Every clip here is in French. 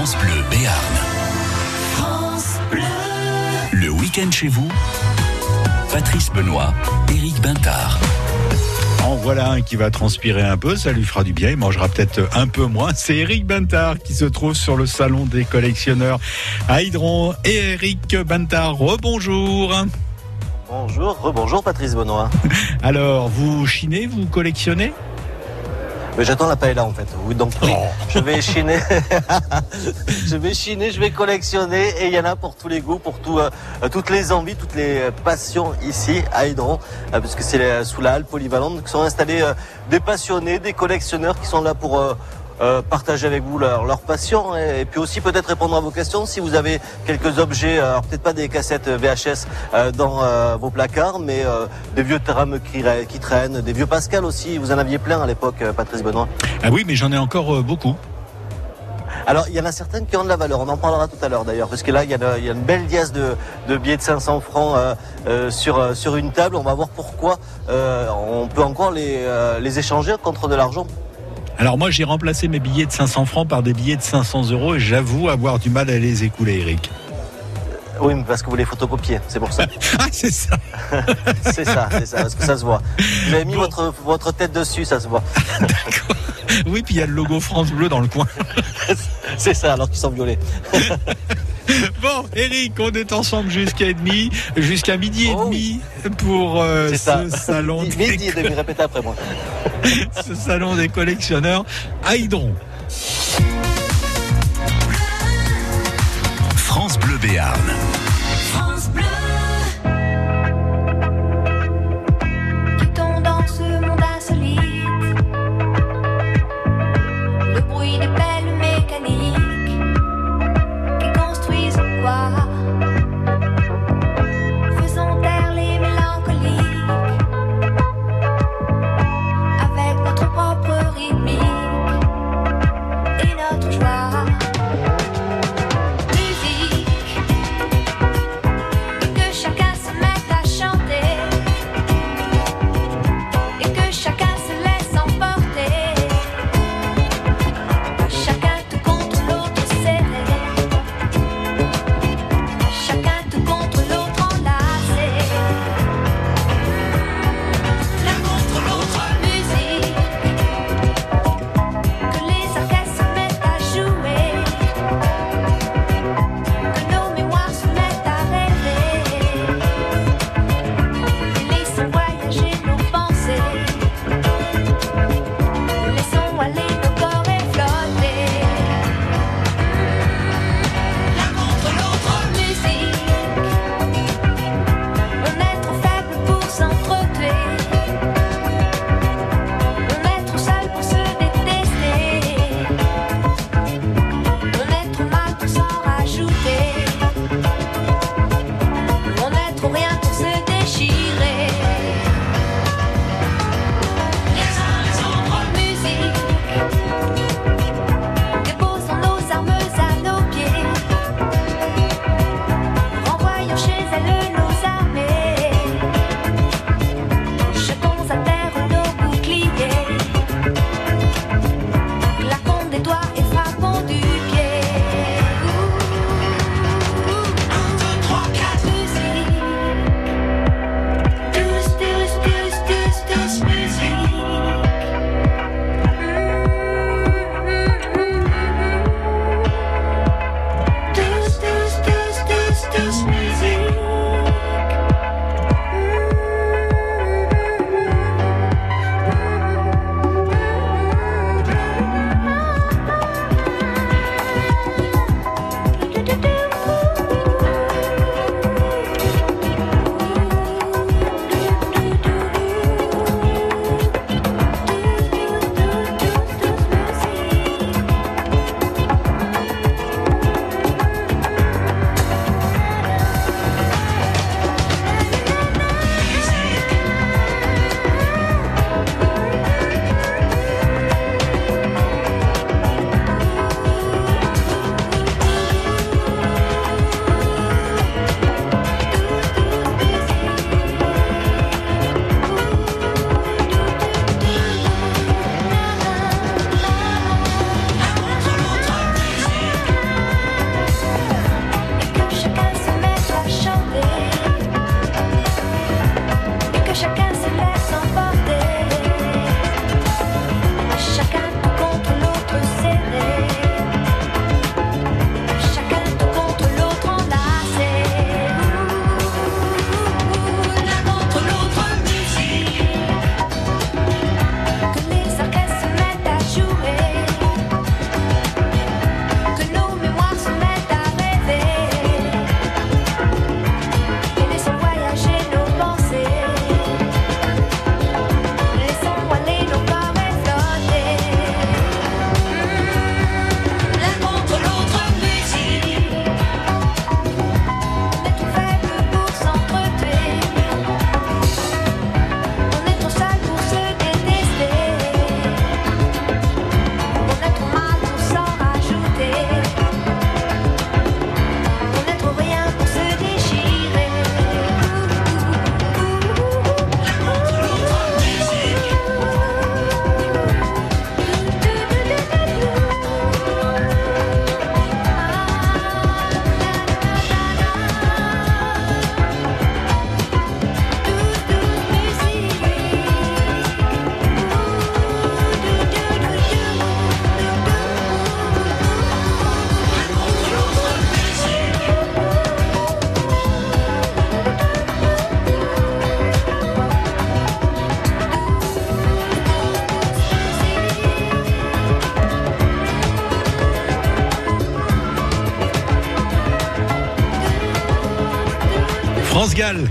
France Bleu Béarn. France Bleu. Le week-end chez vous, Patrice Benoît, Éric Bintard. En voilà un qui va transpirer un peu, ça lui fera du bien, il mangera peut-être un peu moins. C'est Eric Bintard qui se trouve sur le salon des collectionneurs à Hydron. Et Eric Bintard, rebonjour. Bonjour, rebonjour Patrice Benoît. Alors, vous chinez, vous collectionnez? Mais j'attends la paella en fait. Oui, donc oui, je vais chiner. je vais chiner, je vais collectionner et il y en a pour tous les goûts, pour tout, euh, toutes les envies, toutes les passions ici à Hydron, euh, parce que c'est euh, sous la halle polyvalente que sont installés euh, des passionnés, des collectionneurs qui sont là pour euh, partager avec vous leur, leur passion et, et puis aussi peut-être répondre à vos questions si vous avez quelques objets, euh, alors peut-être pas des cassettes VHS euh, dans euh, vos placards, mais des vieux trames qui, ra- qui traînent, des vieux Pascal aussi. Vous en aviez plein à l'époque, Patrice Benoît. Ah oui, mais j'en ai encore beaucoup. Alors, il y en a certaines qui ont de la valeur. On en parlera tout à l'heure d'ailleurs, parce que là, il y a, une- il y a une belle liasse de, de billets de 500 francs euh, euh, sur, euh, sur une table. On va voir pourquoi on peut encore les, les échanger contre de l'argent. Alors moi, j'ai remplacé mes billets de 500 francs par des billets de 500 euros et j'avoue avoir du mal à les écouler, Eric. Oui, mais parce que vous les photocopiez, c'est pour ça. Ah, c'est ça. c'est ça, c'est ça, parce que ça se voit. Vous avez mis Bon. votre, votre tête dessus, ça se voit. Oui, puis il y a le logo France Bleu dans le coin. C'est ça, alors qu'ils sont violets. Bon, Eric, on est ensemble jusqu'à demi, jusqu'à midi et Oh demi pour euh, ça. ce salon Midi des et demi, répétez après moi. ce salon des collectionneurs à Hydron. France Bleu Béarn.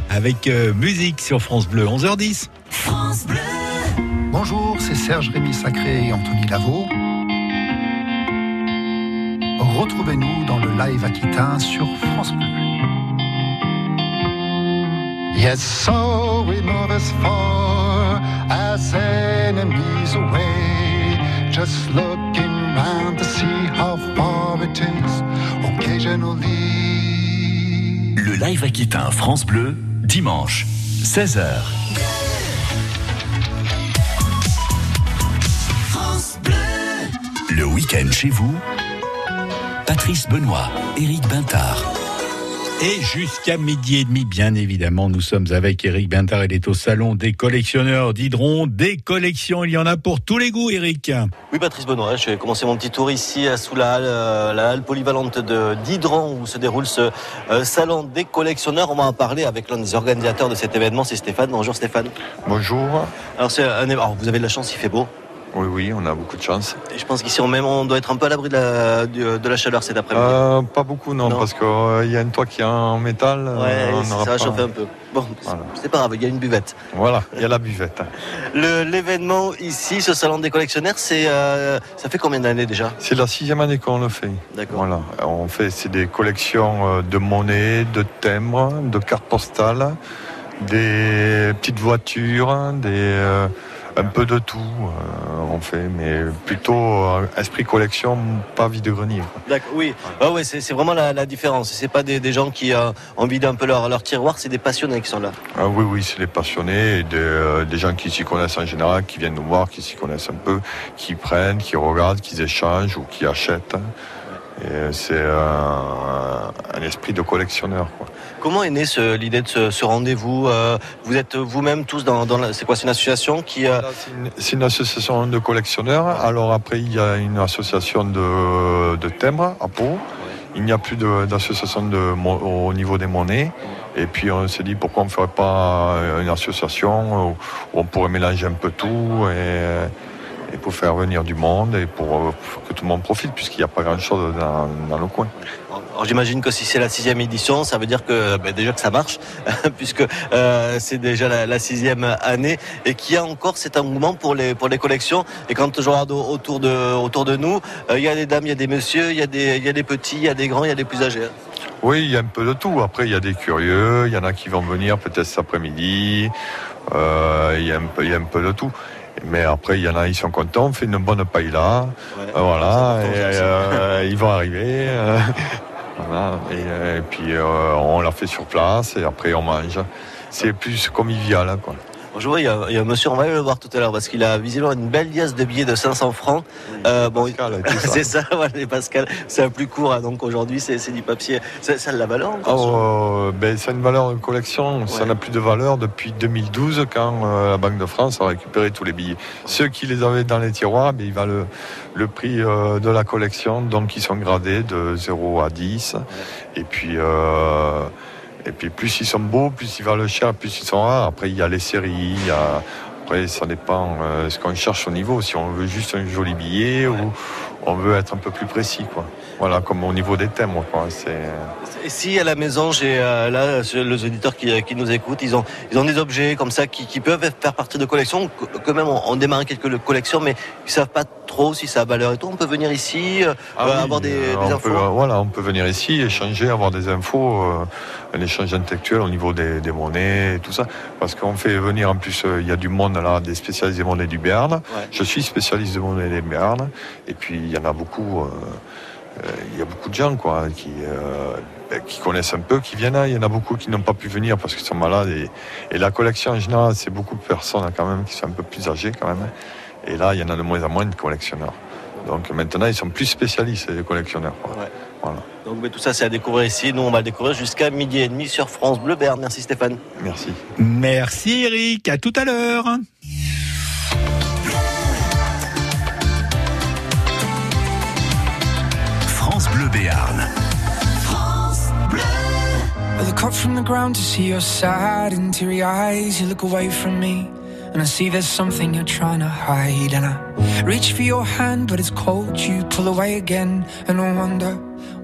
Avec euh, musique sur France Bleu, 11h10. France Bleu. Bonjour, c'est Serge Rémy Sacré et Anthony Lavaux. Retrouvez-nous dans le live aquitain sur France Bleu. Yes, so we move as far as enemies away. Just looking round to see how far it is occasionally. Le live Aquitain France Bleu, dimanche, 16h. France Bleu. Le week-end chez vous, Patrice Benoît, Éric Bintard. Et jusqu'à midi et demi, bien évidemment, nous sommes avec Eric Bintard. Il est au salon des collectionneurs d'hydrons. Des collections, il y en a pour tous les goûts, Eric. Oui, Patrice Benoît, je vais commencer mon petit tour ici à- sous la halle, euh, la halle polyvalente de d'Hydran où se déroule ce euh, salon des collectionneurs. On va en parler avec l'un des organisateurs de cet événement, c'est Stéphane. Bonjour Stéphane. Bonjour. Alors, c'est un, alors vous avez de la chance, il fait beau. Oui, oui, on a beaucoup de chance. Et je pense qu'ici on, même, on doit être un peu à l'abri de la, du- de la chaleur cet après-midi. Euh, pas beaucoup, non, Non. parce qu'il y a un toit qui est en métal. euh, ouais, ça va pas- chauffer un peu. Bon, Voilà. c'est pas grave, il y a une buvette. Voilà, il y a la buvette. L'événement ici, ce salon des collectionneurs, c'est euh, ça fait combien d'années déjà? C'est la sixième année qu'on le fait. D'accord. Voilà, on fait c'est des collections euh, de monnaies, de timbres, de cartes postales, des petites voitures, des euh, un peu de tout. euh, on fait, mais plutôt euh, esprit collection, pas vide grenier. quoi. D'accord, oui. Ah ouais, c'est c'est vraiment la, la différence. C'est pas des, des gens qui euh, ont vidé un peu leur, leur tiroir, c'est des passionnés qui sont là. Ah oui, oui, c'est les passionnés, et des, euh, des gens qui s'y connaissent en général, qui viennent nous voir, qui s'y connaissent un peu, qui prennent, qui regardent, qui échangent ou qui achètent. C'est un esprit de collectionneur. Quoi. Comment est née l'idée de ce, ce rendez-vous euh, Vous êtes vous-même tous dans, c'est quoi C'est une association qui euh, C'est une, association de collectionneurs. Alors après, il y a une association de, de timbres à Pau. Il n'y a plus d'association au niveau des monnaies. Et puis on s'est dit pourquoi on ne ferait pas une association où on pourrait mélanger un peu tout et, et pour faire venir du monde et pour, euh, pour que tout le monde profite puisqu'il n'y a pas grand-chose dans, dans le coin. J'imagine que si c'est la sixième édition, ça veut dire que ben, déjà que ça marche, puisque euh, c'est déjà la, la sixième année et qu'il y a encore cet engouement pour les pour les collections. Et quand je regarde au- autour de autour de nous, euh, il y a des dames, il y a des messieurs, il y a des il y a des petits, il y a des grands, il y a des plus âgés. Oui, il y a un peu de tout. Après, il y a des curieux, il y en a qui vont venir peut-être cet après-midi. Euh, il, y a un peu, il y a un peu de tout. Mais après, il y en a, ils sont contents. On fait une bonne paille là. Ouais. Euh, voilà. Et, euh, ils vont arriver. euh, voilà. Et, et puis, euh, on la fait sur place et après, on mange. C'est plus convivial, hein, quoi. Bon, Je vois, il y, a, il y a un monsieur, on va aller le voir tout à l'heure parce qu'il a visiblement une belle liasse de billets de 500 francs. Euh, bon, ça. c'est ça, voilà, les Pascal. C'est un plus court, hein, donc aujourd'hui c'est du papier. Ça, ça a de la valeur euh, ben, c'est une valeur de collection. Ça n'a plus de valeur depuis 2012 quand euh, la Banque de France a récupéré tous les billets. Ceux qui les avaient dans les tiroirs, ben, ils valent le, le prix euh, de la collection. Donc ils sont gradés de 0 à 10. Et puis, euh, et puis plus ils sont beaux, plus ils valent cher, plus ils sont rares. Après il y a les séries. il y a- Après, ça dépend euh, ce qu'on cherche au niveau. Si on veut juste un joli billet ou on veut être un peu plus précis, quoi. Voilà, comme au niveau des thèmes, quoi. C'est Et si à la maison, j'ai euh, là les auditeurs qui, qui nous écoutent, ils ont, ils ont des objets comme ça qui, qui peuvent faire partie de collections. Quand même, on, on démarre quelques collections, mais ils savent pas trop si ça a valeur et tout. On peut venir ici, euh, Ah euh, oui, avoir des, euh, des on infos. peut, euh, voilà, on peut venir ici, échanger, avoir des infos, euh, un échange intellectuel au niveau des, des monnaies et tout ça. Parce qu'on fait venir en plus, euh, il y a du monde là, des spécialistes des monnaies du Béarn. Ouais. Je suis spécialiste de monnaies des Béarn. Et puis il y en a beaucoup, euh, euh, il y a beaucoup de gens quoi, qui, euh, ben, qui connaissent un peu, qui viennent. Il y en a beaucoup qui n'ont pas pu venir parce qu'ils sont malades. Et, et la collection en général, c'est beaucoup de personnes hein, quand même qui sont un peu plus âgées quand même. Et là, il y en a de moins en moins de collectionneurs. Donc maintenant, ils sont plus spécialistes, les collectionneurs. quoi. Ouais. Voilà. Donc mais tout ça, c'est à découvrir ici. Nous, on va le découvrir jusqu'à midi et demi sur France Bleu Berne. Merci Stéphane. Merci. Merci Eric, à tout à l'heure. France Bleu Béarn. France Bleu. I look up from the ground to see your sad and teary eyes. You look away from me, and I see there's something you're trying to hide. And I reach for your hand, but it's cold. You pull away again, and I wonder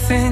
Nothing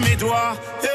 mes doigts.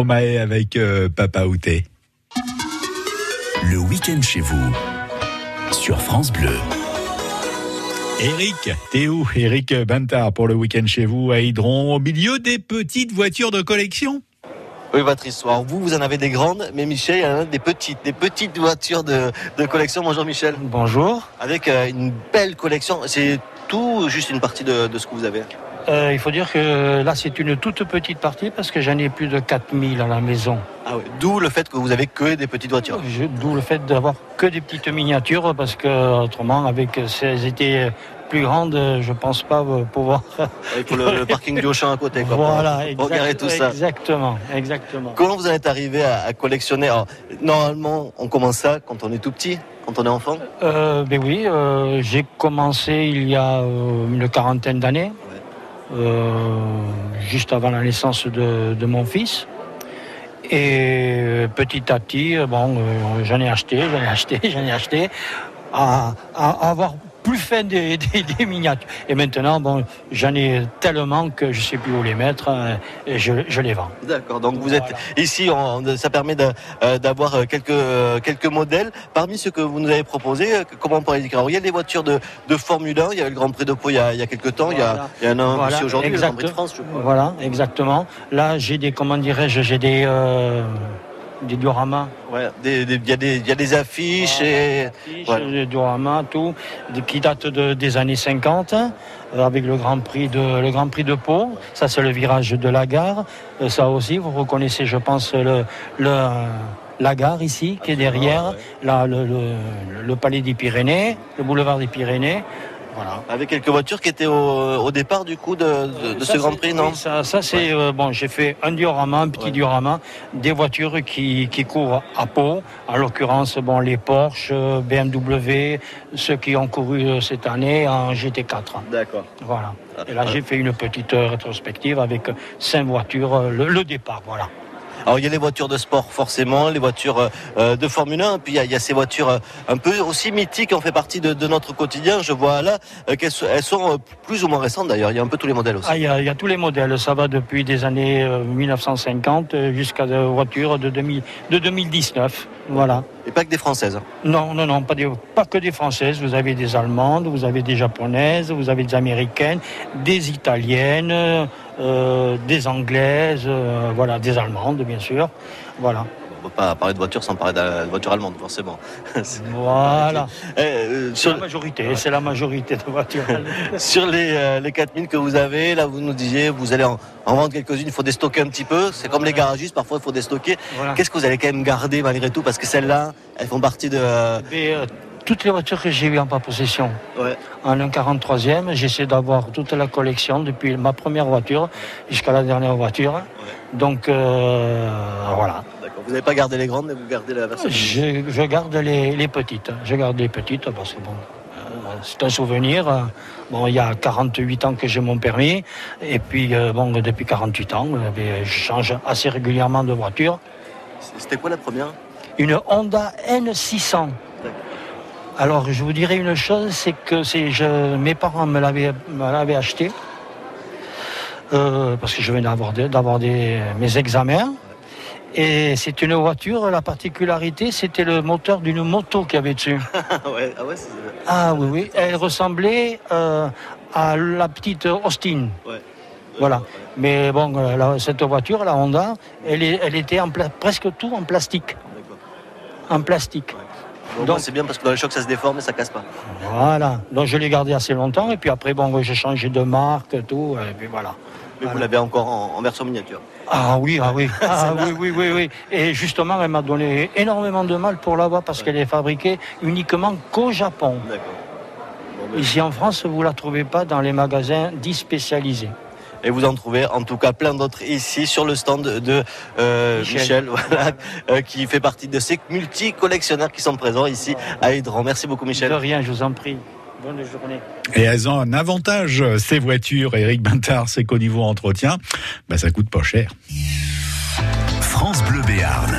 Stromae avec euh, Papa Outé. Le week-end chez vous sur France Bleu. Eric, t'es où? Eric Bantard pour le week-end chez vous à Hydron, au milieu des petites voitures de collection Oui, Patrice. Alors vous, vous en avez des grandes, mais Michel, il y en a des petites, des petites voitures de, de collection. Bonjour Michel. Bonjour. Avec euh, une belle collection. C'est tout, ou juste une partie de, de ce que vous avez? Euh, il faut dire que là, c'est une toute petite partie parce que j'en ai plus de 4000 à la maison. Ah oui. D'où le fait que vous avez que des petites voitures. D'où le fait d'avoir que des petites miniatures parce que autrement, avec elles étaient plus grandes, je pense pas euh, pouvoir. Il faut le, le parking du Auchan à côté. Quoi, pour- voilà, pour regarder tout ça. exactement, exactement. Comment vous en êtes arrivé à, à collectionner? Alors, Normalement, on commence ça quand on est tout petit, quand on est enfant. Euh, ben oui, euh, j'ai commencé il y a une quarantaine d'années, juste avant la naissance de, mon fils. Et euh, petit à petit, euh, bon, euh, j'en ai acheté, j'en ai acheté, j'en ai acheté, à avoir plus fin des, des- des miniatures. Et maintenant, bon, j'en ai tellement que je sais plus où les mettre euh, et je, je les vends. D'accord. Donc vous êtes ici, on- ça permet euh, d'avoir euh, quelques euh, quelques modèles. Parmi ceux que vous nous avez proposés, comment on pourrait les décrire? Il y a des voitures de, de Formule 1. Il y avait le Grand Prix de Pau il y a, il y a quelques temps. Il y a-. Il y, en a un Voilà, aussi aujourd'hui, le Grand Prix de France. Je crois. Voilà, exactement. Là, j'ai des, comment dirais-je, j'ai des, des dioramas. Ouais. Il y, a des- affiches et Affiches, voilà. Des dioramas, tout, qui datent de- des années 50, euh, avec le Grand Prix de, le Grand Prix de Pau. Ça, c'est le virage de la gare. Euh, ça aussi, vous reconnaissez, je pense, le, le, la gare ici, qui est derrière, là, le, le- le palais des Pyrénées, le boulevard des Pyrénées. Voilà. avec quelques voitures qui étaient au, au départ du coup de, de- de Ça, ce Grand Prix, oui, non Ça, ça, c'est euh, bon. J'ai fait un diorama, un petit Ouais. diorama, des voitures qui, qui courent à Pau. En l'occurrence, bon, les Porsche, euh, BMW, ceux qui ont couru euh, cette année en GT4. D'accord. Voilà. Et là, j'ai fait une petite euh, rétrospective avec euh, cinq voitures, euh, le, le départ. Voilà. Alors il y a les voitures de sport forcément, les voitures euh, de Formule 1, puis il y a, ces voitures euh, un peu aussi mythiques ont fait partie de, notre quotidien. Je vois là euh, qu'elles elles sont euh, plus ou moins récentes d'ailleurs. Il y a un peu tous les modèles aussi. Ah, il y, a- tous les modèles. Ça va depuis des années euh, 1950 euh, jusqu'à des voitures de, 2000 de 2019. Voilà. Et pas que des françaises. hein. Non, non, non, pas, que des Françaises. Vous avez des Allemandes, vous avez des Japonaises, vous avez des Américaines, des Italiennes, euh, des Anglaises, euh, voilà, des Allemandes, bien sûr. Voilà. On ne peut pas parler de voiture sans parler de la voiture allemande forcément. Voilà. Eh, euh, C'est sur, la majorité, c'est la majorité de voitures. sur les, euh, les 4000 que vous avez, là vous nous disiez, vous allez en, en vendre quelques-unes, il faut déstocker un petit peu. C'est comme les garagistes, parfois il faut déstocker. Voilà. Qu'est-ce que vous allez quand même garder malgré tout? Parce que celles-là, elles font partie de... Mais, euh, toutes les voitures que j'ai eues en ma possession, ouais. en un 43e, j'essaie d'avoir toute la collection depuis ma première voiture jusqu'à la dernière voiture. Donc euh, voilà. Vous n'avez pas gardé les grandes, mais vous gardez la version. Je, je garde les, les petites. Je garde les petites parce que bon, euh, c'est un souvenir. Bon, il y a 48 ans que j'ai mon permis. Et puis, euh, bon, depuis 48 ans, ben, je change assez régulièrement de voiture. C'était quoi la première? Une Honda N600. Alors, je vous dirais une chose, c'est que je, mes parents me l'avaient, acheté euh, parce que je venais d'avoir, mes examens. Et c'est une voiture, la particularité, c'était le moteur d'une moto qu'il y avait dessus. ouais, ah ouais, c'est- Ah oui, oui, elle ressemblait euh, à la petite Austin. ouais. Voilà. Mais bon, euh, la- cette voiture, la Honda, elle, est- elle était en presque tout en plastique. En plastique. Donc- c'est bien parce que dans les chocs, ça se déforme et ça casse pas. Voilà. Donc je l'ai gardé assez longtemps. Et puis après, bon, j'ai changé de marque, tout. Et puis voilà. Mais vous l'avez encore en, en version miniature. Ah oui, ah oui, ah oui, oui, oui, oui. Et justement, elle m'a donné énormément de mal pour l'avoir parce qu'elle est fabriquée uniquement qu'au Japon. D'accord. Bon, ben, Ici en France, vous la trouvez pas dans les magasins dits spécialisés. Et vous en trouvez en tout cas plein d'autres ici sur le stand de euh, Michel, Michel. voilà, euh, qui fait partie de ces multi-collectionneurs qui sont présents ici à Hydran. Merci beaucoup De Michel. rien, je vous en prie. Bonne journée. Et elles ont un avantage, ces voitures, Eric Bintard, c'est qu'au niveau entretien, bah, ça coûte pas cher. France Bleu Béarn.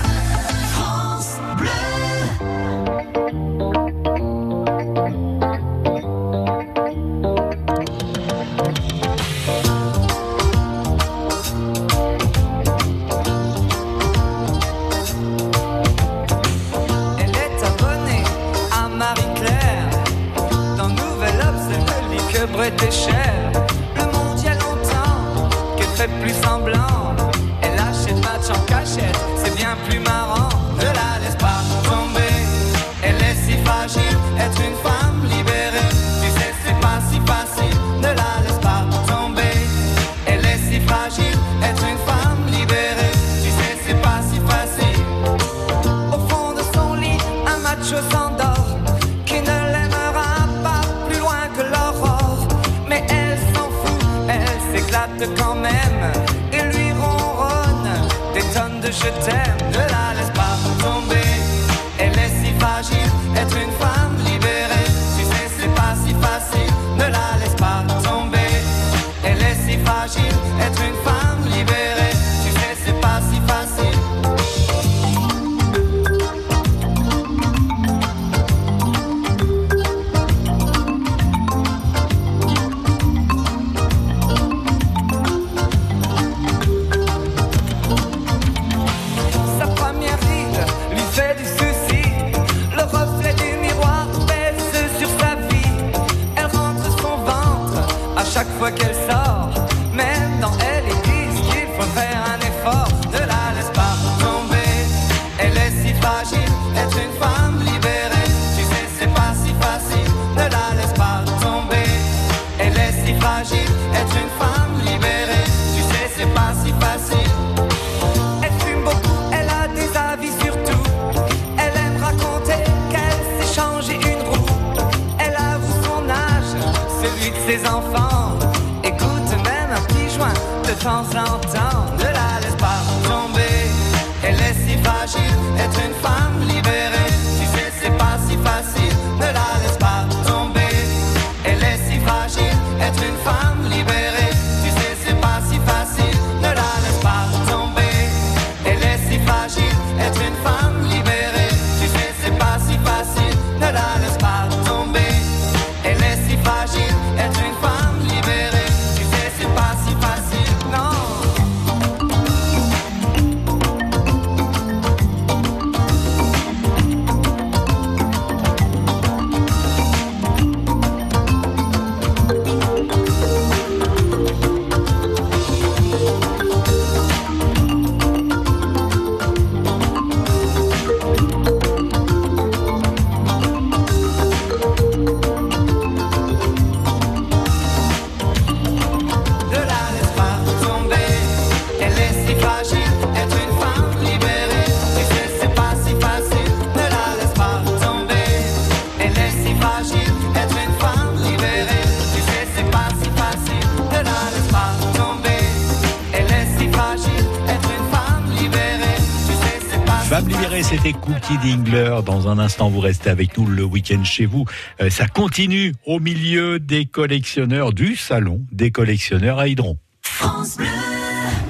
Un instant, vous restez avec nous le week-end chez vous. Euh, ça continue au milieu des collectionneurs du salon des collectionneurs à Hydron. France Bleu.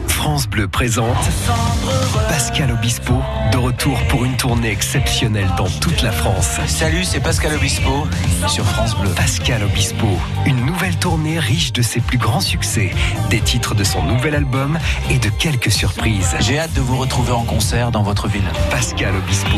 France Bleu présente Pascal Obispo, de retour pour une tournée exceptionnelle dans toute la France. Salut, c'est Pascal Obispo sur France Bleu. Pascal Obispo, une nouvelle tournée riche de ses plus grands succès, des titres de son nouvel album et de quelques surprises. J'ai hâte de vous retrouver en concert dans votre ville. Pascal Obispo.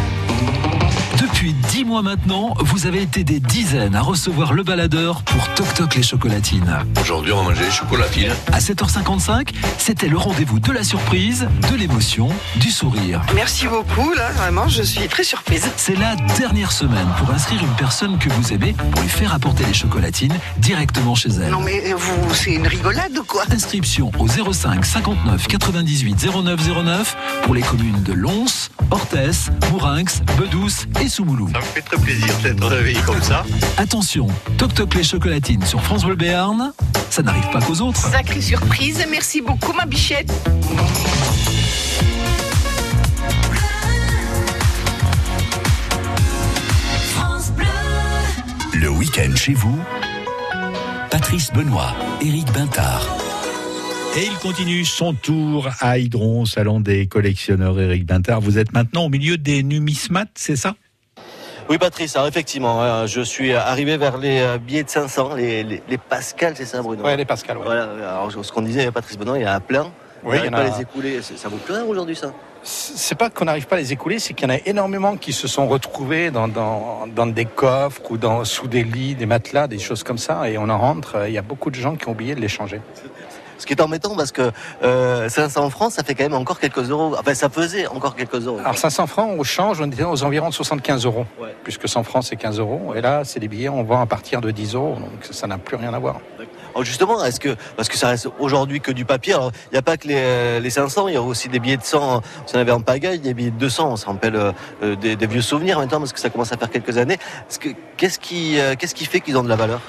Depuis 10 mois maintenant, vous avez été des dizaines à recevoir le baladeur pour Toc Toc les chocolatines. Aujourd'hui, on va manger les chocolatines. À 7h55, c'était le rendez-vous de la surprise, de l'émotion, du sourire. Merci beaucoup, là, vraiment, je suis très surprise. C'est la dernière semaine pour inscrire une personne que vous aimez pour lui faire apporter les chocolatines directement chez elle. Non, mais vous, c'est une rigolade ou quoi? Inscription au 05 59 98 09 09 pour les communes de Lons, Orthès, Mourinx, Bedouce et Soumou. Ça me fait très plaisir d'être réveillé comme ça. Attention, Toc Toc les chocolatines sur France Bleu Béarn, ça n'arrive pas qu'aux autres. Sacrée surprise, merci beaucoup ma bichette. France Bleu. Le week-end chez vous, Patrice Benoît, Éric Bintard. Et il continue son tour à Hydron, salon des collectionneurs Éric Bintard. Vous êtes maintenant au milieu des numismates, c'est ça? Oui, Patrice, alors effectivement, hein, je suis arrivé vers les euh, billets de 500, les, les, les Pascal, c'est ça, Bruno? Oui, les Pascal. Ouais. Voilà, alors ce qu'on disait, Patrice Benoît, il y en a plein. Oui, on il y en pas a- les écouler. Ça vaut plus rien aujourd'hui, ça? C'est pas qu'on n'arrive pas à les écouler, c'est qu'il y en a énormément qui se sont retrouvés dans, dans, dans des coffres ou dans, sous des lits, des matelas, des choses comme ça, et on en rentre. euh, Il y a beaucoup de gens qui ont oublié de les changer. Ce qui est embêtant parce que euh, 500 francs, ça fait quand même encore quelques euros. Enfin, ça faisait encore quelques euros. Alors 500 francs, au change, on était aux environs de 75 euros. Puisque 100 francs, c'est 15 euros. Et là, c'est des billets, on vend à partir de 10 euros. Donc ça n'a plus rien à voir. Alors justement, est-ce que parce que ça reste aujourd'hui que du papier, alors il n'y a pas que les, les 500, il y a aussi des billets de 100. Si on avait en pagaille, des billets de 200, on se rappelle euh, des, des vieux souvenirs maintenant parce que ça commence à faire quelques années. Est-ce que- Qu'est-ce qui, euh, qu'est-ce qui fait qu'ils ont de la valeur?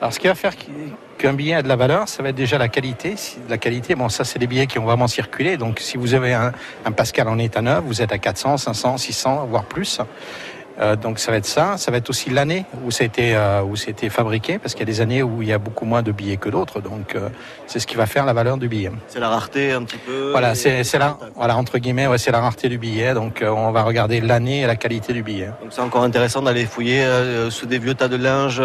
Alors, ce qui va faire qu'un billet a de la valeur, ça va être déjà la qualité. La qualité, bon, ça, c'est des billets qui ont vraiment circulé. Donc, si vous avez un, un Pascal en état neuf, vous êtes à 400, 500, 600, voire plus. Euh, donc, ça va être ça. Ça va être aussi l'année où ça a été, euh, où été fabriqué, parce qu'il y a des années où il y a beaucoup moins de billets que d'autres. Donc, euh, c'est ce qui va faire la valeur du billet. C'est la rareté un petit peu. Voilà, c'est la, voilà, entre guillemets, ouais, c'est la rareté du billet. Donc, on va regarder l'année et la qualité du billet. Donc c'est encore intéressant d'aller fouiller sous des vieux tas de linge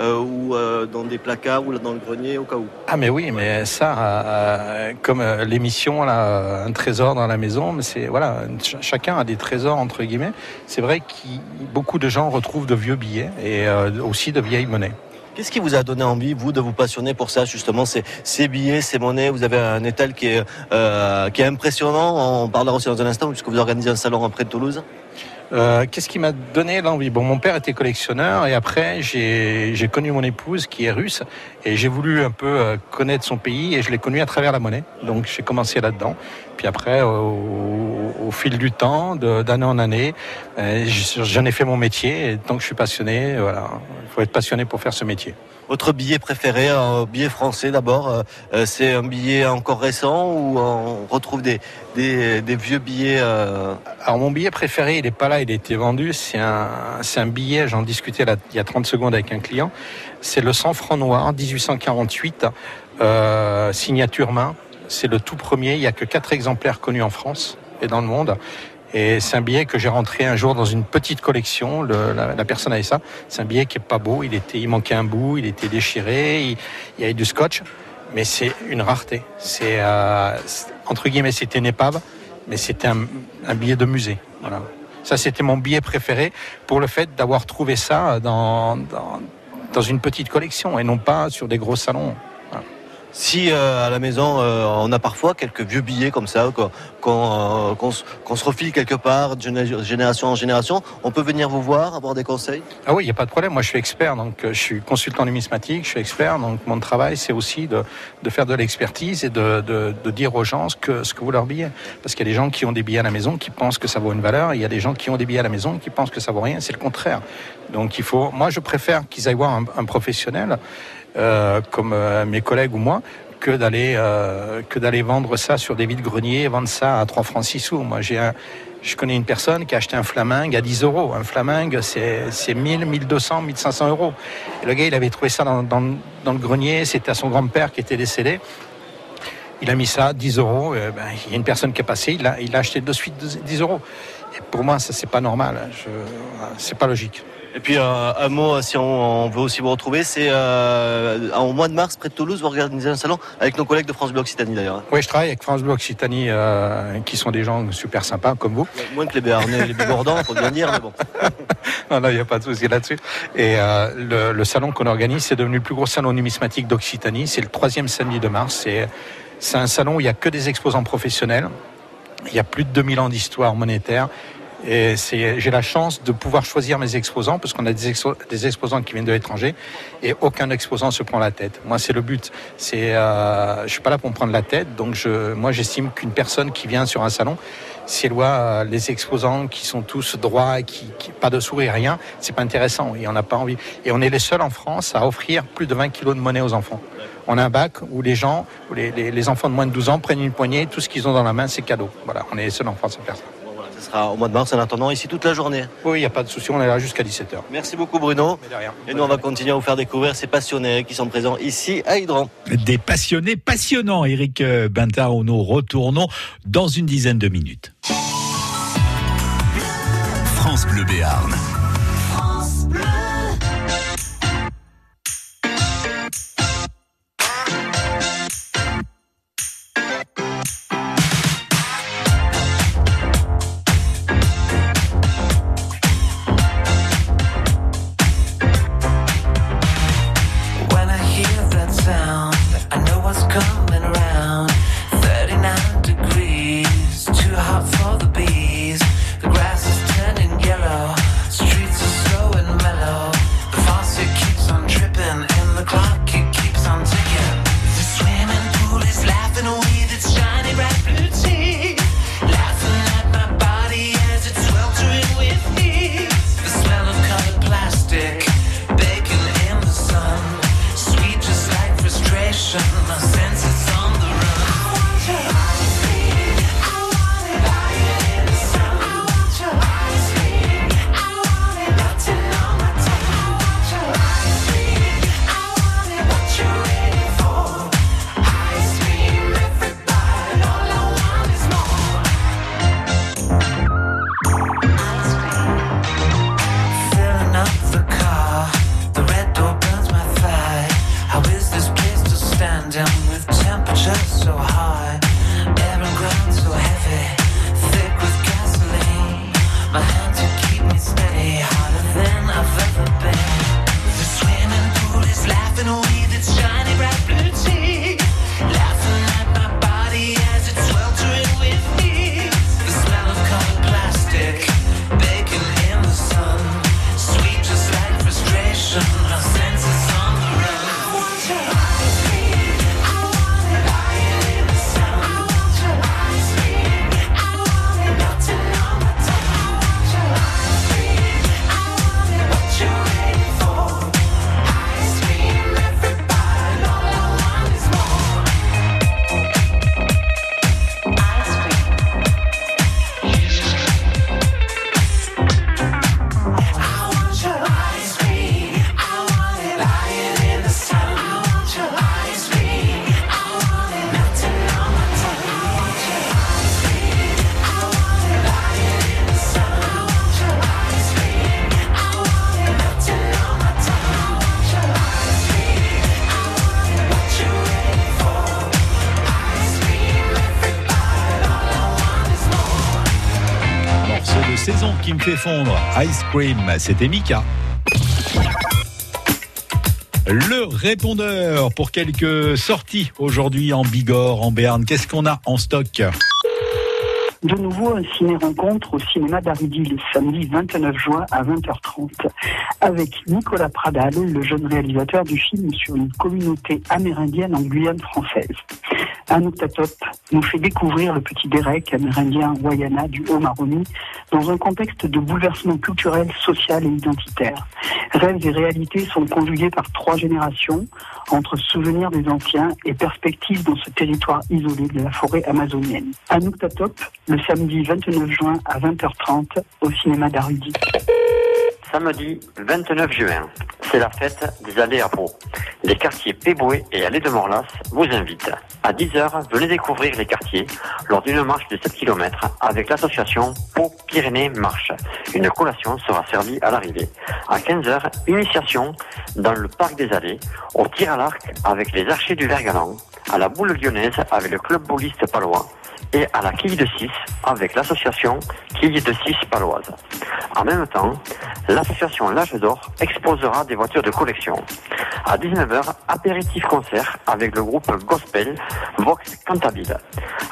ou dans des placards ou dans le grenier au cas où. Ah mais oui, mais ça, comme l'émission là, un trésor dans la maison, mais c'est voilà, ch- chacun a des trésors entre guillemets. C'est vrai que beaucoup de gens retrouvent de vieux billets et euh, aussi de vieilles monnaies. Qu'est-ce qui vous a donné envie, vous, de vous passionner pour ça, justement, ces, ces billets, ces monnaies? Vous avez un étal qui est, euh, qui est impressionnant. On parlera aussi dans un instant, puisque vous organisez un salon près de Toulouse. Euh, Qu'est-ce qui m'a donné l'envie? Bon, mon père était collectionneur et après j'ai connu mon épouse qui est russe et j'ai voulu un peu connaître son pays et je l'ai connu à travers la monnaie. Donc j'ai commencé là-dedans. Puis après, au, au fil du temps, d'année en année, euh, j'en ai fait mon métier. Et tant que je suis passionné, voilà, il faut être passionné pour faire ce métier. Votre billet préféré, un billet français d'abord, euh, euh, c'est un billet encore récent ou on retrouve des, des, des vieux billets euh, Alors mon billet préféré, il n'est pas là, il a été vendu. C'est un, billet, j'en discutais là, il y a 30 secondes avec un client. C'est le 100 francs noir, 1848, euh, signature main. C'est le tout premier, il n'y a que quatre exemplaires connus en France et dans le monde. Et c'est un billet que j'ai rentré un jour dans une petite collection. Le- la, personne avait ça. C'est un billet qui est pas beau. Il était, il manquait un bout. Il était déchiré. Il, y avait du scotch. Mais c'est une rareté. C'est euh, entre guillemets, c'était une épave, mais c'était un, billet de musée. Voilà. Ça, c'était mon billet préféré pour le fait d'avoir trouvé ça dans dans une petite collection et non pas sur des gros salons. Si euh, à la maison euh, on a parfois quelques vieux billets comme ça, qu'on euh, qu'on se- refile quelque part de géné- génération en génération, on peut venir vous voir, avoir des conseils? Ah oui, il n'y a pas de problème. Moi, je suis expert, donc euh, je suis consultant numismatique, je suis expert. Donc mon travail, c'est aussi de, de faire de l'expertise et de, de, de dire aux gens ce que, ce que vaut leur billet. Parce qu'il y a des gens qui ont des billets à la maison qui pensent que ça vaut une valeur, il y a des gens qui ont des billets à la maison qui pensent que ça vaut rien. C'est le contraire. Donc il faut. Moi, je préfère qu'ils aillent voir un, un professionnel, comme euh, mes collègues ou moi, que d'aller euh, vendre ça sur des vides-greniers et vendre ça à 3 francs 6 sous. Moi, j'ai je connais une personne qui a acheté un flamingue à 10 euros. Un flamingue, c'est c'est 1000, 1200, 1500 euros. Et le gars, il avait trouvé ça dans, dans- le grenier. C'était à son grand-père qui était décédé. Il a mis ça à 10 euros. Euh, ben, il y a une personne qui est passée, il l'a il l'a acheté de suite 10 euros. Et pour moi, ça, c'est pas normal. Je, c'est pas logique. Et puis euh, un mot, si on, on veut aussi vous retrouver, c'est euh, au mois de mars, près de Toulouse, vous organisez un salon avec nos collègues de France Bleu Occitanie d'ailleurs. Oui, je travaille avec France Bleu Occitanie, euh, qui sont des gens super sympas comme vous. Moins que les Béarnais, les Bigordans, faut bien dire, mais bon. non, non, il n'y a pas de souci là-dessus. Et euh, le, le salon qu'on organise, c'est devenu le plus gros salon numismatique d'Occitanie. C'est le troisième samedi de mars. C'est, c'est un salon où il n'y a que des exposants professionnels. Il y a plus de 2000 ans d'histoire monétaire. Et j'ai la chance de pouvoir choisir mes exposants parce qu'on a des, expo- des exposants qui viennent de l'étranger et aucun exposant se prend la tête. Moi, c'est le but. C'est, euh, je suis pas là pour me prendre la tête. Donc, je, moi, j'estime qu'une personne qui vient sur un salon, voit euh, les exposants qui sont tous droits, qui, qui pas de sourire, rien, c'est pas intéressant. Et on n'a pas envie. Et on est les seuls en France à offrir plus de 20 kilos de monnaie aux enfants. On a un bac où les gens, où les, les- les enfants de moins de 12 ans prennent une poignée, tout ce qu'ils ont dans la main, c'est cadeau. Voilà, on est les seuls en France à faire ça. Sera au mois de mars en attendant ici toute la journée. Oui, il n'y a pas de souci, on est là jusqu'à 17h. Merci beaucoup Bruno. Et nous on va continuer à vous faire découvrir ces passionnés qui sont présents ici à Hydran. Des passionnés passionnants, Eric euh, Bintard, où nous retournons dans une dizaine de minutes. France Bleu Béarn. Fait fondre. Ice Cream, c'était Mika. Le répondeur pour quelques sorties aujourd'hui en Bigorre, en Berne. Qu'est-ce qu'on a en stock? De nouveau, un ciné-rencontre au cinéma d'Aridi le samedi 29 juin à 20h30 avec Nicolas Pradal, le jeune réalisateur du film sur une communauté amérindienne en Guyane française. Anouk Tatop nous fait découvrir le petit Derek amérindien Wayana du Haut-Maroni dans un contexte de bouleversement culturel, social et identitaire. Rêves et réalités sont conjugués par trois générations entre souvenirs des anciens et perspectives dans ce territoire isolé de la forêt amazonienne. Anouk Tatop, le samedi 29 juin à 20h30 au cinéma d'Arudi. Samedi 29 juin, c'est la fête des allées à Pau. Les quartiers Péboué et Allée de Morlas vous invitent. À 10h, venez découvrir les quartiers lors d'une marche de 7 km avec l'association Pau Pyrénées Marche. Une collation sera servie à l'arrivée. À 15h, initiation dans le parc des Allées, au tir à l'arc avec les archers du Vergalan, à la boule lyonnaise avec le club bouliste palois et à la quille de 6 avec l'association Quille de 6 paloise. En même temps, l'association L'Âge d'Or exposera des voitures de collection. À 19h, apéritif concert avec le groupe Gospel Vox Cantabile.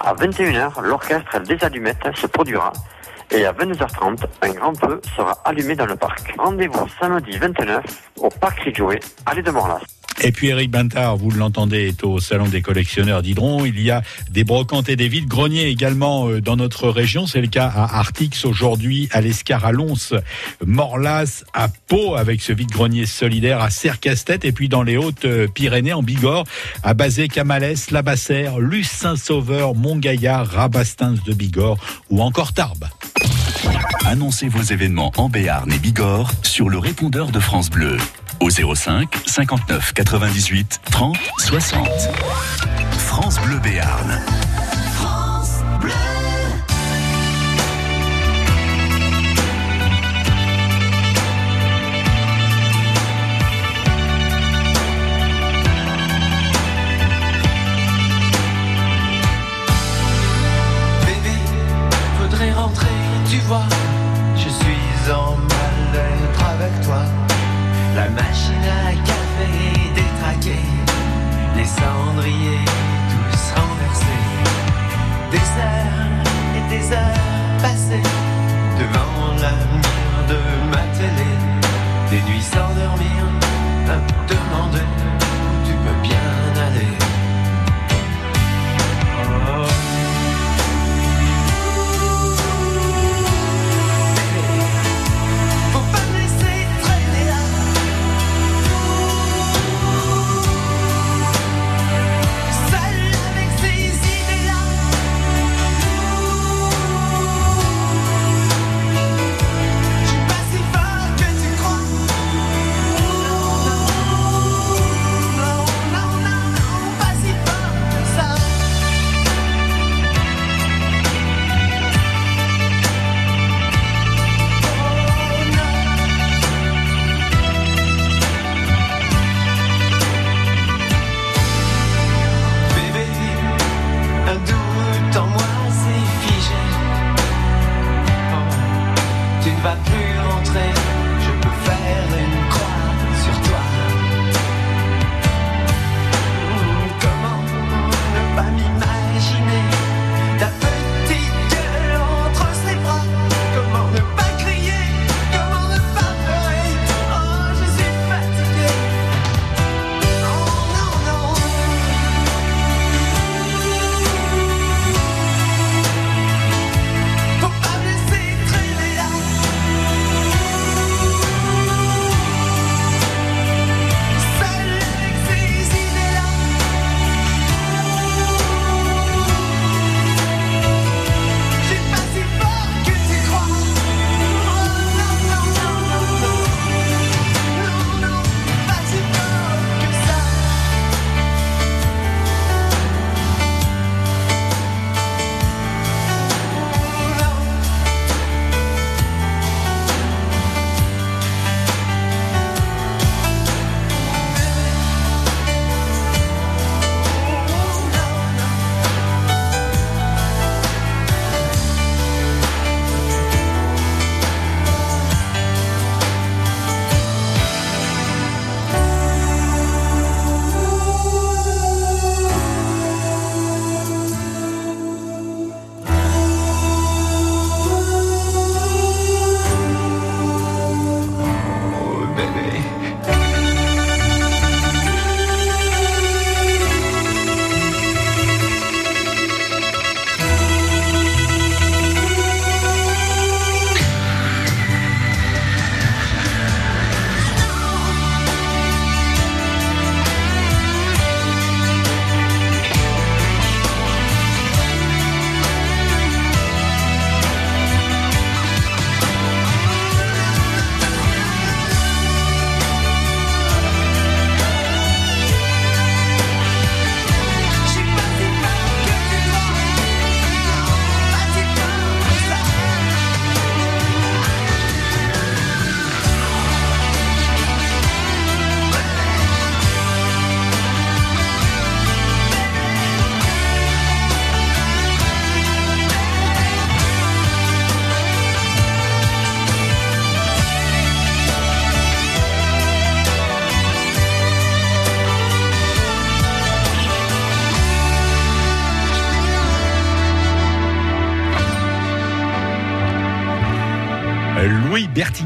À 21h, l'orchestre des Allumettes se produira et à 22h30, un grand feu sera allumé dans le parc. Rendez-vous samedi 29 au parc Ridgeway, allée de Morlas. Et puis Eric Bintard, vous l'entendez, est au salon des collectionneurs d'Hydron. Il y a des brocantes et des vides greniers également euh, dans notre région. C'est le cas à Artix aujourd'hui, à l'Escar à Lons, Morlas, à Pau avec ce vide grenier solidaire, à Sercastet et puis dans les Hautes-Pyrénées, en Bigorre, à Bazé, Camalès, Labassère, Luce Saint-Sauveur, Montgaillard, Rabastins de Bigorre ou encore Tarbes. Annoncez vos événements en Béarn et Bigorre sur le répondeur de France Bleu au 05 59 98 30 60. France Bleu Béarn.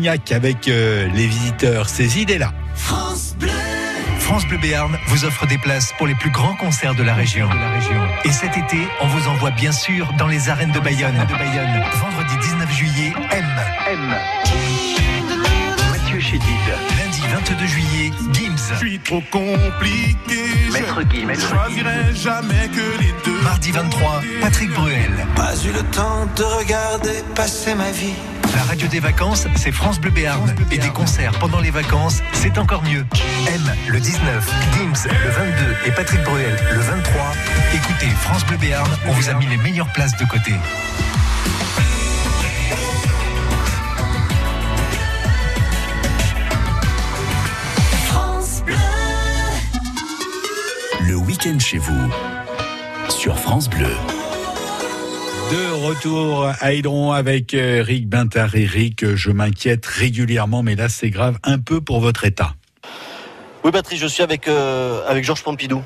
Avec euh, les visiteurs, ces idées-là. France Bleu. France Bleu Béarn vous offre des places pour les plus grands concerts de la région. Et cet été, on vous envoie bien sûr dans les arènes de Bayonne. Vendredi 19 juillet, M. M. Mathieu Chédid. Lundi 22 juillet, Gims. Je suis trop compliqué. Maître Gims. Je choisirai jamais que les deux. Mardi 23, Patrick Bruel. Pas eu le temps de regarder passer ma vie. La radio des vacances, c'est France Bleu Béarn. Et des concerts pendant les vacances, c'est encore mieux. M le 19, Gims le 22 et Patrick Bruel le 23. Écoutez France Bleu Béarn, on vous a mis les meilleures places de côté. France Bleu. Le week-end chez vous. Sur France Bleu. De retour à Hydron avec euh, Rick Bintard. Eric, je m'inquiète régulièrement, mais là c'est grave un peu pour votre état. Oui, Patrice, je suis avec, euh, avec Georges Pompidou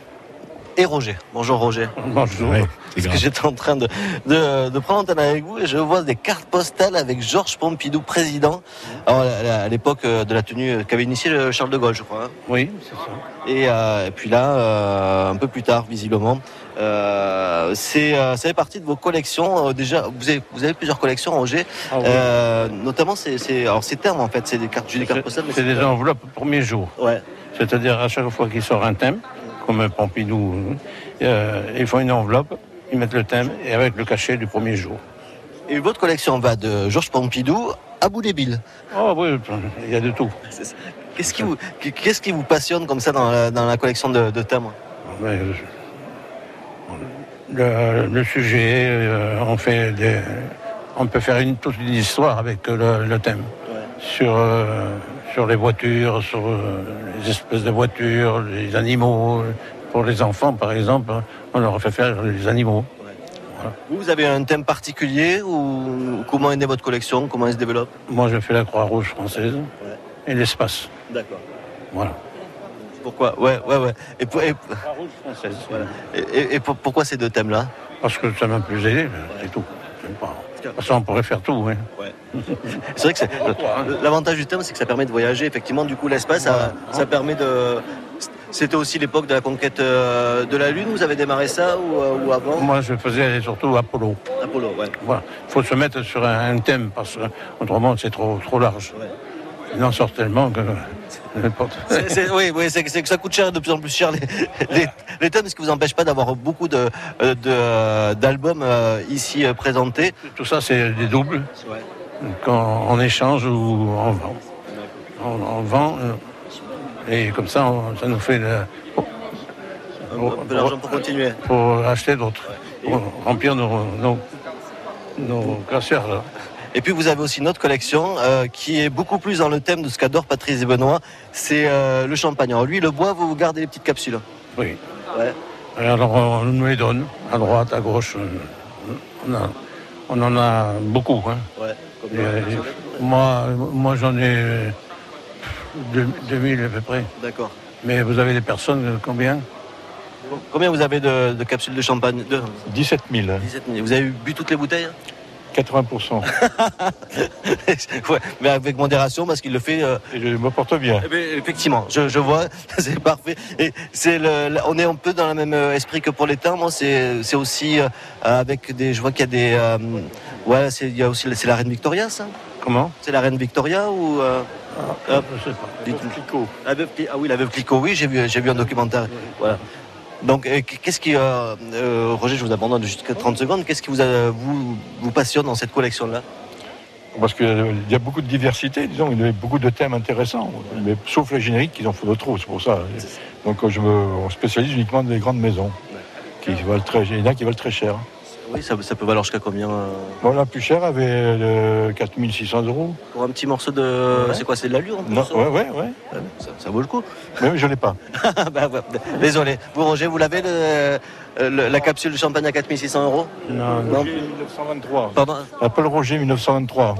et Roger. Bonjour Roger. Bonjour. Parce que j'étais en train de, de, de prendre l'antenne avec vous et je vois des cartes postales avec Georges Pompidou, président. Alors, à l'époque euh, de la tenue qu'avait initié le Charles de Gaulle, je crois. hein. Oui, c'est ça. Et, euh, et puis là, euh, un peu plus tard, visiblement, euh, c'est, euh, ça fait partie de vos collections. Euh, déjà, vous avez, vous avez plusieurs collections, Roger. Ah oui. Euh, notamment, c'est, c'est, alors ces termes en fait, c'est des cartes, des cartes postales. mais C'est des enveloppes premier jour. Ouais. C'est-à-dire à chaque fois qu'il sort un thème, comme un Pompidou, euh, ils font une enveloppe, ils mettent le thème et avec le cachet du premier jour. Et votre collection va de Georges Pompidou à Bout-les-Billes. Oh oui, il y a de tout. Qu'est-ce qui vous, qu'est-ce qui vous passionne comme ça dans la, dans la collection de, de thèmes Mais, le, le sujet, euh, on fait des, on peut faire une, toute une histoire avec le, le thème. Sur, euh, sur les voitures, sur euh, les espèces de voitures, les animaux. Pour les enfants, par exemple, on leur fait faire les animaux. Vous, vous avez un thème particulier ou comment est née votre collection? Comment elle se développe? Moi, je fais la Croix-Rouge française et l'espace. D'accord. Voilà. Pourquoi? Ouais, ouais, ouais. Et, pour- et- française. voilà. Et- et- et pour- pourquoi ces deux thèmes-là? Parce que ça m'a plus aidé, c'est tout. Pas- Parce qu'on pourrait faire tout, hein. C'est vrai que c'est- l'avantage du thème, c'est que ça permet de voyager. Effectivement, du coup, l'espace, ça, ça permet de. C'était aussi l'époque de la conquête euh, de la Lune. Vous avez démarré ça ou, euh, ou avant? Moi, je faisais surtout Apollo. Apollo, ouais. Voilà. Il faut se mettre sur un, un thème parce que autrement c'est trop, trop large. En sort tellement que n'importe. C'est- c'est- oui, oui c'est, que ça coûte cher, de plus en plus cher les, les, ce qui vous empêche pas d'avoir beaucoup de, euh, de, euh, d'albums euh, ici présentés. Tout ça, c'est des doubles qu'on on échange ou on vend. On, on vend et comme ça, on- ça nous fait le- peu d'argent pour continuer. pour acheter d'autres, pour remplir nos, nos, nos classeurs. Là. Et puis vous avez aussi une autre collection euh, qui est beaucoup plus dans le thème de ce qu'adorent Patrice et Benoît, c'est euh, le champagne. Alors lui, le bois, vous vous gardez les petites capsules? Oui. Ouais. Et alors on nous les donne à droite, à gauche. euh, On, a- on en a beaucoup. Hein. Ouais. Et, euh, moi, moi j'en ai euh, deux- 2000 à peu près. D'accord. Mais vous avez des personnes, combien? Combien vous avez de, de capsules de champagne? De... 17 000. 17 000. Vous avez bu toutes les bouteilles? 80%. ouais, mais avec modération parce qu'il le fait. euh, Et je me porte bien. eh bien, effectivement, je, je vois, c'est parfait. Et c'est le, on est un peu dans le même euh, esprit que pour les timbres. C'est, c'est aussi euh, avec des. Je vois qu'il y a des. euh, ouais, c'est, il y a aussi. C'est la reine Victoria, ça? Comment? C'est la reine Victoria ou hop, Je sais pas. La veuve Ah oui, la veuve Clicquot, oui, j'ai vu, j'ai vu un documentaire. Voilà. Donc, euh, qu'est-ce qui, euh, euh, Roger, je vous abandonne jusqu'à 30 secondes. Qu'est-ce qui vous, a- vous, vous passionne dans cette collection-là? Parce qu'il y a beaucoup de diversité, disons, il y a beaucoup de thèmes intéressants. Mais sauf les génériques, ils en font de trop, c'est pour ça. Donc je me spécialise uniquement dans les grandes maisons. Qui valent très, il y en a qui valent très cher. Oui, ça, ça peut valoir jusqu'à combien euh, Bon, la plus chère avait euh, 4600 euros. Pour un petit morceau de. Ouais. C'est quoi C'est de l'allure Non, ouais, ouais, ouais. ça, ça vaut le coup. Mais je ne l'ai pas. Bah, ouais, Désolé. Vous, Roger, vous l'avez le, euh, le- la capsule de champagne à 4600 euros Non, Non. 1923. Pardon Appel Roger 1923.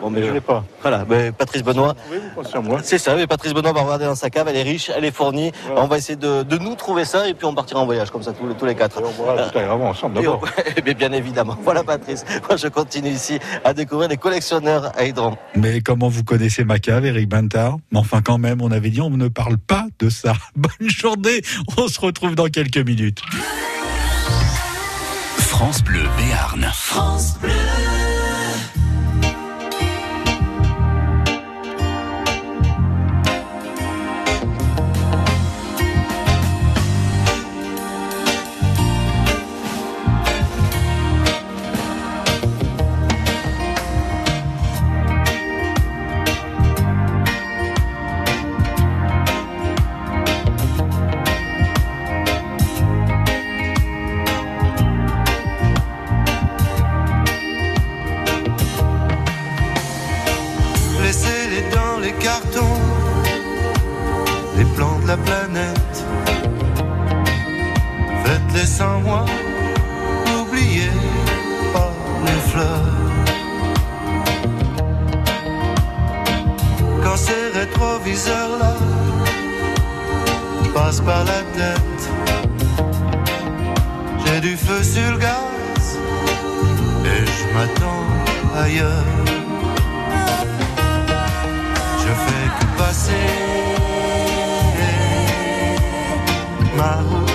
Bon, mais je l'ai pas. Voilà, mais Patrice Benoît. Oui, vous pensez à moi. C'est ça, mais Patrice Benoît va regarder dans sa cave, elle est riche, elle est fournie. On va essayer de, de nous trouver ça et puis on partira en voyage comme ça tous, les- tous les quatre. On boira tout à l'heure avant ensemble Et d'abord. mais bien évidemment. Voilà Patrice. Moi je continue ici à découvrir les collectionneurs à Hydron. Mais comment vous connaissez ma cave, Eric Bintard? Mais enfin, quand même, on avait dit on ne parle pas de ça. Bonne journée. On se retrouve dans quelques minutes. France Bleu Béarn. France Bleu. Rétroviseurs-là passent par la tête, j'ai du feu sur le gaz et je m'attends ailleurs. Je fais que passer ma route.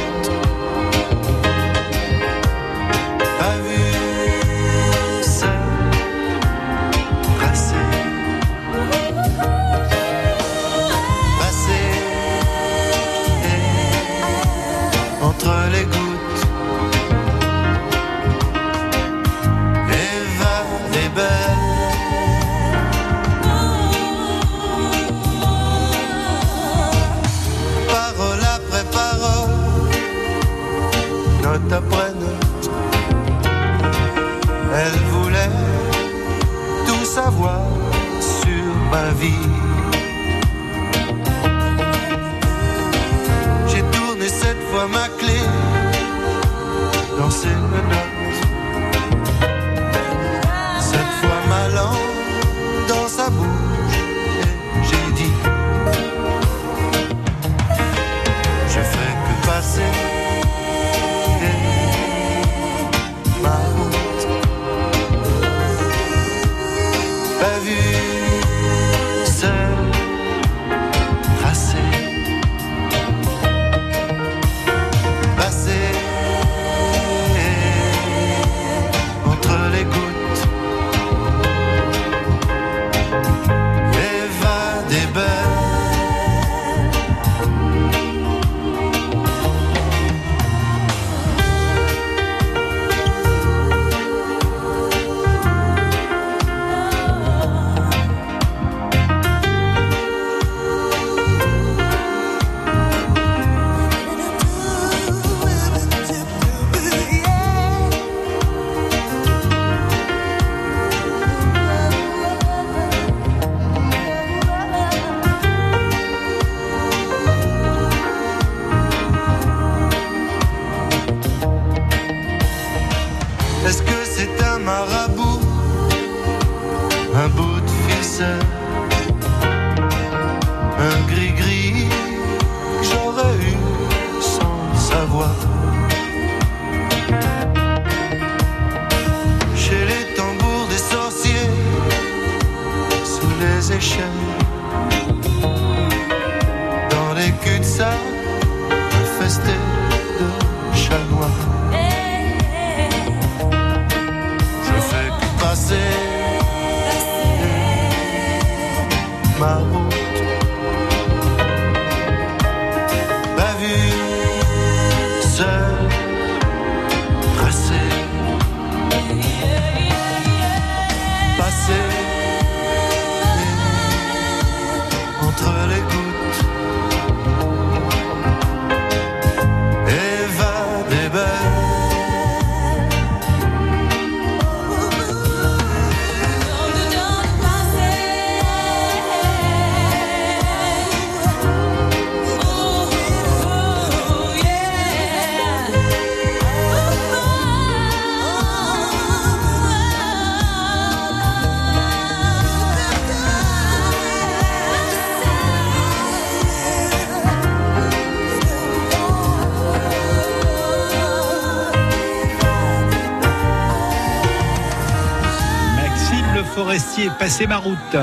Passez ma route.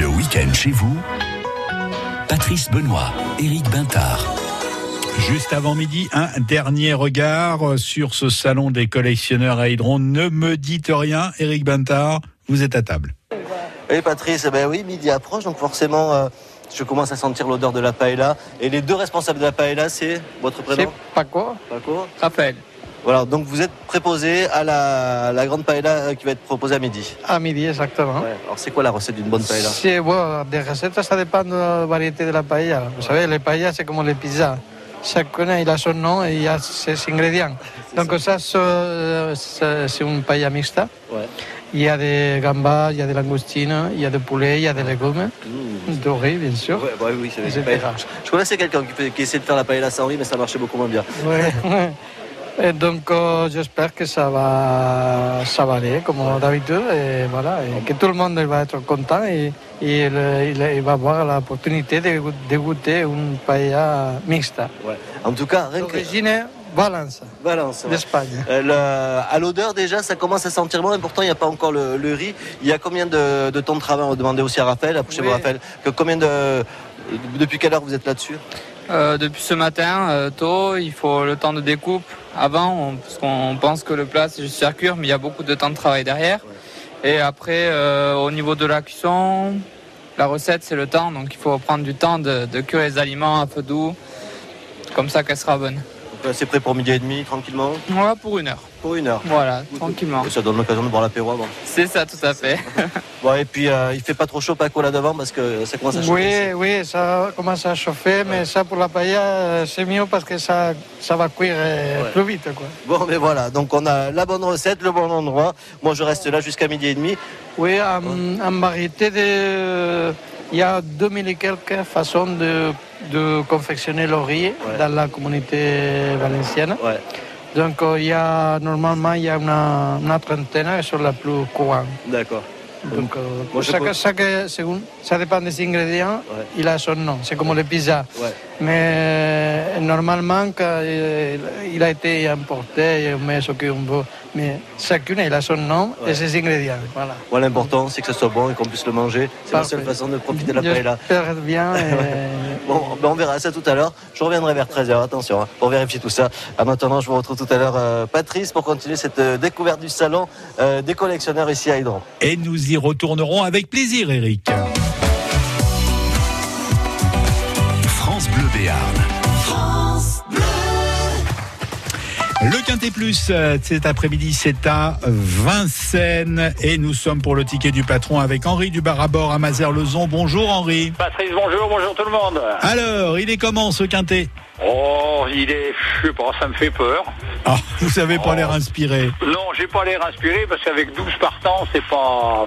Le week-end chez vous, Patrice Benoît, Éric Bintard. Juste avant midi, un dernier regard sur ce salon des collectionneurs à Hydron. Ne me dites rien, Éric Bintard, vous êtes à table. Oui, Patrice, eh ben oui, midi approche, donc forcément, euh, je commence à sentir l'odeur de la paella. Et les deux responsables de la paella, c'est votre prénom C'est Paco. Paco. Raphaël. Voilà, donc vous êtes préposé à la, la grande paella euh, qui va être proposée à midi. À midi, exactement. Ouais, alors c'est quoi la recette d'une bonne paella? C'est bon, des recettes, ça dépend de la variété de la paella. Vous savez, les paellas, c'est comme les pizzas. Chacun il a son nom et il a ses ingrédients. Donc ça, c'est c'est une paella mixta. Ouais. Il y a des gambas, il y a des langoustines, il y a des poulets, il y a des légumes, riz, bien sûr. Ouais, ouais, oui, c'est. Je connaissais quelqu'un qui, essayait de faire la paella sans riz, mais ça marchait beaucoup moins bien. Ouais. Et donc euh, j'espère que ça va, ça va aller comme d'habitude et voilà, et que tout le monde va être content et, et il, il- il va avoir l'opportunité de, goût- de goûter une paella. Ouais. En tout cas, rien que... Valence, Balance. ouais. d'Espagne. Euh, à l'odeur déjà, ça commence à sentir bon, et pourtant il n'y a pas encore le, le riz. Il y a combien de, de temps de travail? On va demander aussi à Raphaël, approchez-vous Oui. Raphaël, que combien de... Depuis quelle heure vous êtes là-dessus? Euh, depuis ce matin, euh, tôt, il faut le temps de découpe. Avant, parce qu'on pense que le plat c'est juste faire cuire, mais il y a beaucoup de temps de travail derrière. Et après, euh, au niveau de la cuisson, la recette c'est le temps, donc il faut prendre du temps de, de cuire les aliments à feu doux, comme ça qu'elle sera bonne. C'est prêt pour midi et demi, tranquillement Voilà pour une heure. Pour une heure. Voilà, tranquillement. Ça donne l'occasion de boire l'apéro avant. C'est ça, tout à fait. Bon, et puis euh, il fait pas trop chaud Paco là devant parce que ça commence à chauffer. Oui, oui, ça commence à chauffer, mais ça pour la paella, euh, c'est mieux parce que ça, ça va cuire euh, Ouais. plus vite. Quoi. Bon, mais voilà, donc on a la bonne recette, le bon endroit. Moi je reste là jusqu'à midi et demi. Oui, en, en variété de. Il y a 2000 et quelques façons de, de confectionner le riz dans la communauté valencienne. Ouais. Donc euh, il y a normalement il y a une, une trentaine qui sont la plus courantes. D'accord. Donc euh, chaque, ça dépend des ingrédients, il a son nom. C'est comme les pizzas. Ouais. Mais euh, normalement, quand euh, il a été importé, on met ce qu'on veut. Mais chacune, il a son nom et ses ingrédients. Voilà. L'important c'est que ça soit bon et qu'on puisse le manger. C'est la seule façon de profiter de la paella. J'espère bien. et- Bon, ben, on verra ça tout à l'heure. Je reviendrai vers 13h, attention, hein, pour vérifier tout ça. En attendant, je vous retrouve tout à l'heure, euh, Patrice, pour continuer cette euh, découverte du salon euh, des collectionneurs ici à Hydron. Et nous y retournerons avec plaisir, Éric. France Bleu. Le Quintet Plus, euh, cet après-midi, c'est à Vincennes. Et nous sommes pour le ticket du patron avec Henri du Barabord à Mazères-Lezon. Bonjour Henri. Patrice, bonjour, bonjour tout le monde. Alors, il est comment ce Quintet? Oh, il est, je sais pas, ça me fait peur. Ah, vous avez pas l'air inspiré. Non, j'ai pas l'air inspiré parce qu'avec 12 partants, c'est pas.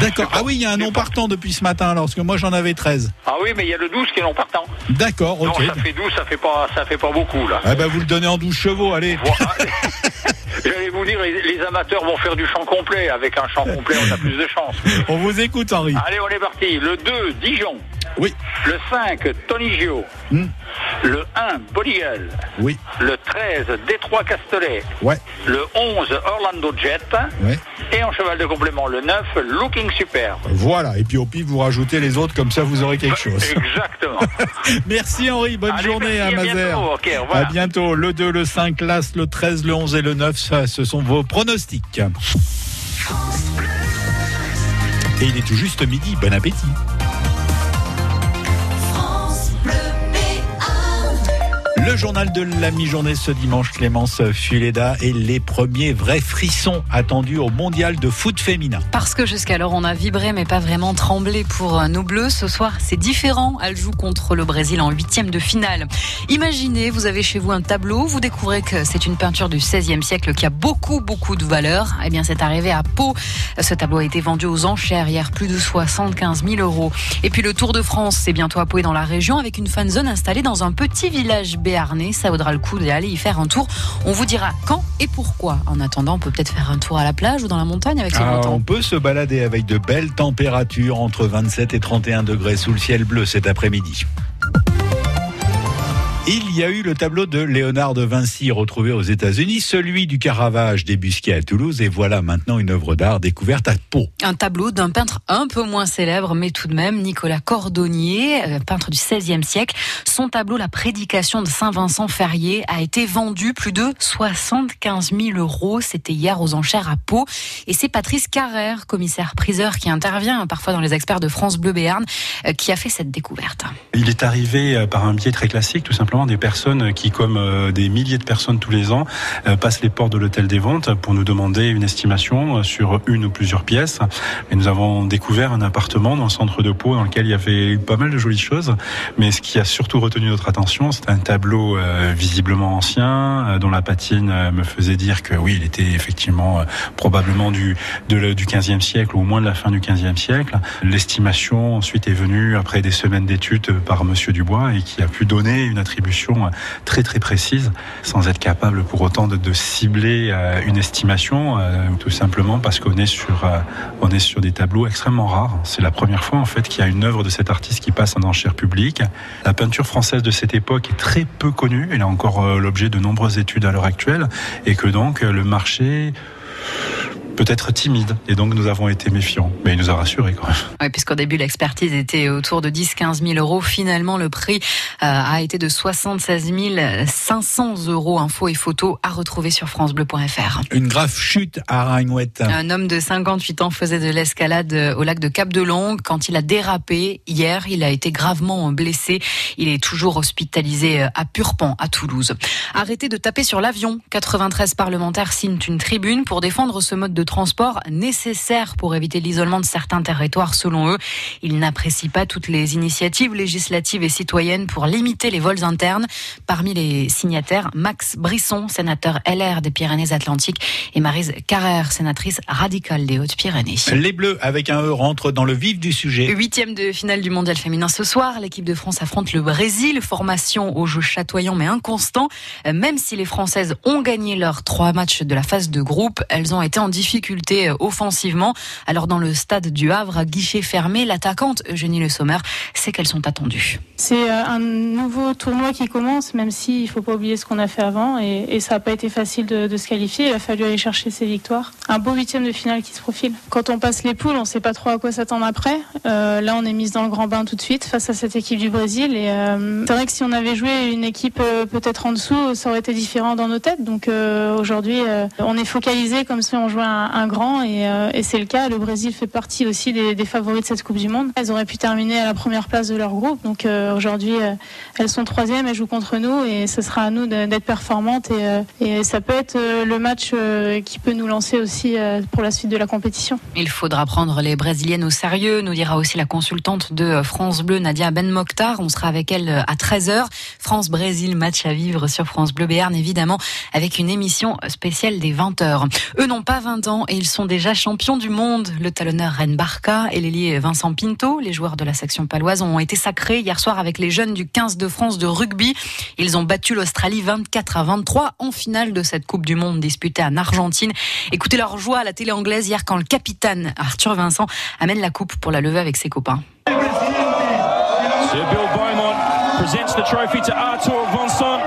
D'accord. Ah oui, il y a un non partant depuis ce matin, alors, parce que moi j'en avais 13. Ah oui, mais il y a le 12 qui est non partant. D'accord, ok. Non, ça fait 12, ça fait pas, ça fait pas beaucoup là. Ah ben vous le donnez en 12 chevaux, allez. J'allais vous dire, les, les amateurs vont faire du champ complet. Avec un champ complet, on a plus de chance. On vous écoute, Henri. Allez, on est parti. Le 2, Dijon. Oui. Le 5, Tony Gio. Hmm. Le 1, Boligal. Oui. Le 13, Détroit Castellet. Ouais. Le 11, Orlando Jet. Ouais. Et en cheval de complément, le 9, Looking Superb. Voilà, et puis au pif, vous rajoutez les autres, comme ça vous aurez quelque chose. Exactement. Merci Henri, bonne Allez, journée à à Mazères. bientôt, ok, au revoir. À bientôt. Le 2, le 5, l'As, le 13, le 11 et le 9, ça, ce sont vos pronostics. Et il est tout juste midi, bon appétit. Le journal de la mi-journée ce dimanche, Clémence Fuleda et les premiers vrais frissons attendus au mondial de foot féminin. Parce que jusqu'alors on a vibré mais pas vraiment tremblé pour euh, nos bleus. Ce soir c'est différent. Elle joue contre le Brésil en huitième de finale. Imaginez, vous avez chez vous un tableau, vous découvrez que c'est une peinture du XVIe siècle qui a beaucoup beaucoup de valeur. Eh bien c'est arrivé à Pau. Ce tableau a été vendu aux enchères hier, plus de 75 000 euros. Et puis le Tour de France, c'est bientôt à Pau et dans la région avec une fan zone installée dans un petit village béarnais. Ça vaudra le coup d'aller y faire un tour. On vous dira quand et pourquoi. En attendant, on peut peut-être faire un tour à la plage ou dans la montagne avec ce Ah, on peut se balader avec de belles températures entre 27 et 31 degrés sous le ciel bleu cet après-midi. Il y a eu le tableau de Léonard de Vinci retrouvé aux États-Unis, celui du Caravage débusqué à Toulouse, et voilà maintenant une œuvre d'art découverte à Pau. Un tableau d'un peintre un peu moins célèbre, mais tout de même, Nicolas Cordonnier, euh, peintre du XVIe siècle. Son tableau, La prédication de Saint-Vincent Ferrier, a été vendu plus de 75 000 euros. C'était hier aux enchères à Pau. Et c'est Patrice Carrère, commissaire priseur, qui intervient parfois dans les experts de France Bleu Béarn, euh, qui a fait cette découverte. Il est arrivé euh, par un biais très classique, tout simplement des personnes qui, comme euh, des milliers de personnes tous les ans, euh, passent les portes de l'hôtel des ventes pour nous demander une estimation euh, sur une ou plusieurs pièces. Et nous avons découvert un appartement dans le centre de Pau dans lequel il y avait pas mal de jolies choses. Mais ce qui a surtout retenu notre attention, c'est un tableau visiblement ancien, dont la patine me faisait dire que oui, il était effectivement probablement du, de du 15e siècle ou au moins de la fin du 15e siècle. L'estimation ensuite est venue après des semaines d'études par Monsieur Dubois et qui a pu donner une attribution euh, très très précise sans être capable pour autant de, cibler euh, une estimation euh, tout simplement parce qu'on est sur on est sur des tableaux extrêmement rares. C'est la première fois en fait qu'il y a une œuvre de cet artiste qui passe en enchère publique. La peinture française de cette époque est très peu connue. Elle a encore l'objet de nombreuses études à l'heure actuelle et que donc le marché peut être timide et donc nous avons été méfiants mais il nous a rassurés quand même. Oui, puisqu'au début, l'expertise était autour de 10-15 000 euros. Finalement, le prix euh, a été de 76 500 euros. Infos et photos à retrouver sur FranceBleu.fr. Une grave chute à Rangouette. Un homme de 58 ans faisait de l'escalade au lac de Cap de Longue. Quand il a dérapé hier, il a été gravement blessé. Il est toujours hospitalisé à Purpan, à Toulouse. Arrêtez de taper sur l'avion. 93 parlementaires signent une tribune pour défendre ce mode de transport nécessaire pour éviter l'isolement de certains territoires selon eux. Ils n'apprécient pas toutes les initiatives législatives et citoyennes pour limiter les vols internes. Parmi les signataires, Max Brisson, sénateur LR des Pyrénées-Atlantiques, et Marise Carrère, sénatrice radicale des Hautes-Pyrénées. Les Bleus, avec un E, rentrent dans le vif du sujet. Huitième de finale du mondial féminin ce soir. L'équipe de France affronte le Brésil. Formation au jeu chatoyant mais inconstant. Euh, Même si les Françaises ont gagné leurs trois matchs de la phase de groupe, elles ont été en difficulté euh, offensivement. Alors dans le stade du Havre, guichet fermé, l'attaquante Eugénie Le Sommer sait qu'elles sont attendues. C'est euh, un nouveau tournoi qui commence, même s'il ne faut pas oublier ce qu'on a fait avant. Et, ça n'a pas été facile de, se qualifier. Il a fallu aller chercher ses victoires. Un beau huitième de finale qui se profile. Quand on passe les poules, on ne sait pas trop à quoi s'attendre après. Euh, là, on est mise dans le grand bain tout de suite face à cette équipe du Brésil. Et c'est vrai que si on avait joué une équipe peut-être en dessous, ça aurait été différent dans nos têtes. Donc aujourd'hui, on est focalisé comme si on jouait un, un grand. Et, euh, et c'est le cas. Le Brésil fait partie aussi des, favoris de cette Coupe du Monde. Elles auraient pu terminer à la première place de leur groupe. Donc euh, aujourd'hui, euh, elles sont troisième, elles jouent contre nous et ce sera à nous d'être performantes. Et, ça peut être le match qui peut nous lancer aussi pour la suite de la compétition. Il faudra prendre les Brésiliennes au sérieux, nous dira aussi la consultante de France Bleu, Nadia Ben Mokhtar. On sera avec elle à 13h. France-Brésil, match à vivre sur France Bleu Béarn, évidemment, avec une émission spéciale des 20h. Eux n'ont pas 20 ans et ils sont déjà champions du monde. Le talonneur Ren Barca et l'ailier Vincent Pinto, les joueurs de la section paloise, ont été sacrés hier soir avec les jeunes du 15 de France de rugby. Ils ont battu l'Australie 24 à 23 en finale de cette Coupe du Monde disputée en Argentine. Écoutez leur joie à la télé anglaise hier quand le capitaine Arthur Vincent amène la coupe pour la lever avec ses copains. Bill Beaumont Artur Vincent.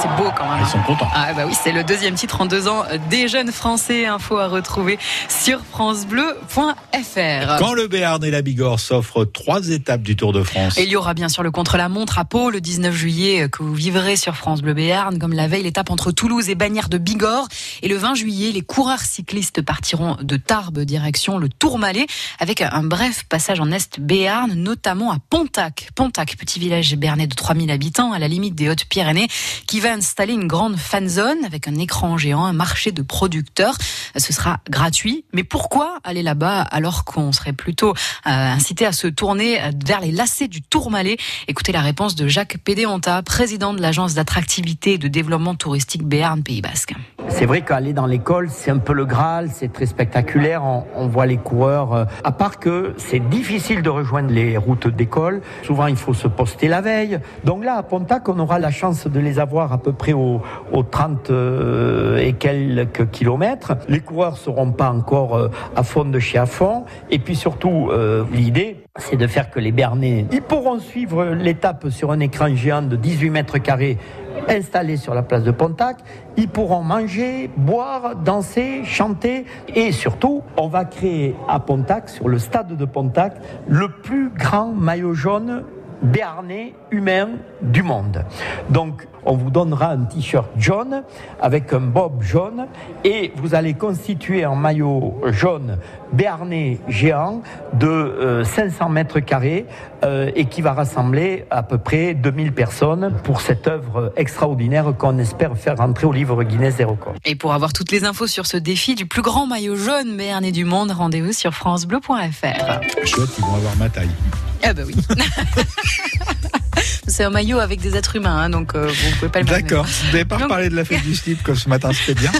C'est beau quand même. Ils sont contents. Ah bah oui, c'est le deuxième titre en deux ans des jeunes Français. Info à retrouver sur francebleu.fr. Quand le Béarn et la Bigorre s'offrent trois étapes du Tour de France. Et il y aura bien sûr le contre-la-montre à Pau le 19 juillet euh, que vous vivrez sur France Bleu Béarn. Comme la veille, l'étape entre Toulouse et Bagnères de Bigorre. Et le 20 juillet, les coureurs cyclistes partiront de Tarbes direction le Tourmalet avec un bref passage en Est Béarn, notamment à Pontac. Pontac, petit village béarnais de 3000 habitants à la limite des Hautes-Pyrénées qui va installer une grande fan zone avec un écran géant, un marché de producteurs. Ce sera gratuit. Mais pourquoi aller là-bas alors qu'on serait plutôt euh, incité à se tourner vers les lacets du Tourmalet? Écoutez la réponse de Jacques Pédéonta, président de l'agence d'attractivité et de développement touristique Béarn Pays Basque. C'est vrai qu'aller dans l'école, c'est un peu le Graal, c'est très spectaculaire. On, on voit les coureurs. euh, À part que c'est difficile de rejoindre les routes d'école. Souvent, il faut se poster la veille. Donc là, à Pontac, on aura la chance de les avoir à peu près aux, aux 30 euh, et quelques kilomètres. Les coureurs seront pas encore euh, à fond de chez à. Et puis surtout, euh, l'idée, c'est de faire que les Bernais, ils pourront suivre l'étape sur un écran géant de 18 mètres carrés installé sur la place de Pontac. Ils pourront manger, boire, danser, chanter et surtout, on va créer à Pontac, sur le stade de Pontac, le plus grand maillot jaune béarnais humain du monde. Donc, on vous donnera un t-shirt jaune avec un bob jaune et vous allez constituer un maillot jaune béarnais géant de euh, 500 mètres carrés euh, et qui va rassembler à peu près 2000 personnes pour cette œuvre extraordinaire qu'on espère faire rentrer au livre Guinness des records. Et pour avoir toutes les infos sur ce défi du plus grand maillot jaune béarnais du monde, rendez-vous sur francebleu.fr. Chouette, ils vont avoir ma taille. Ah bah oui. C'est un maillot avec des êtres humains, hein, donc euh, vous pouvez pas le mettre. D'accord. Vous n'avez pas Donc- reparlé de la fête du slip comme ce matin, c'était bien.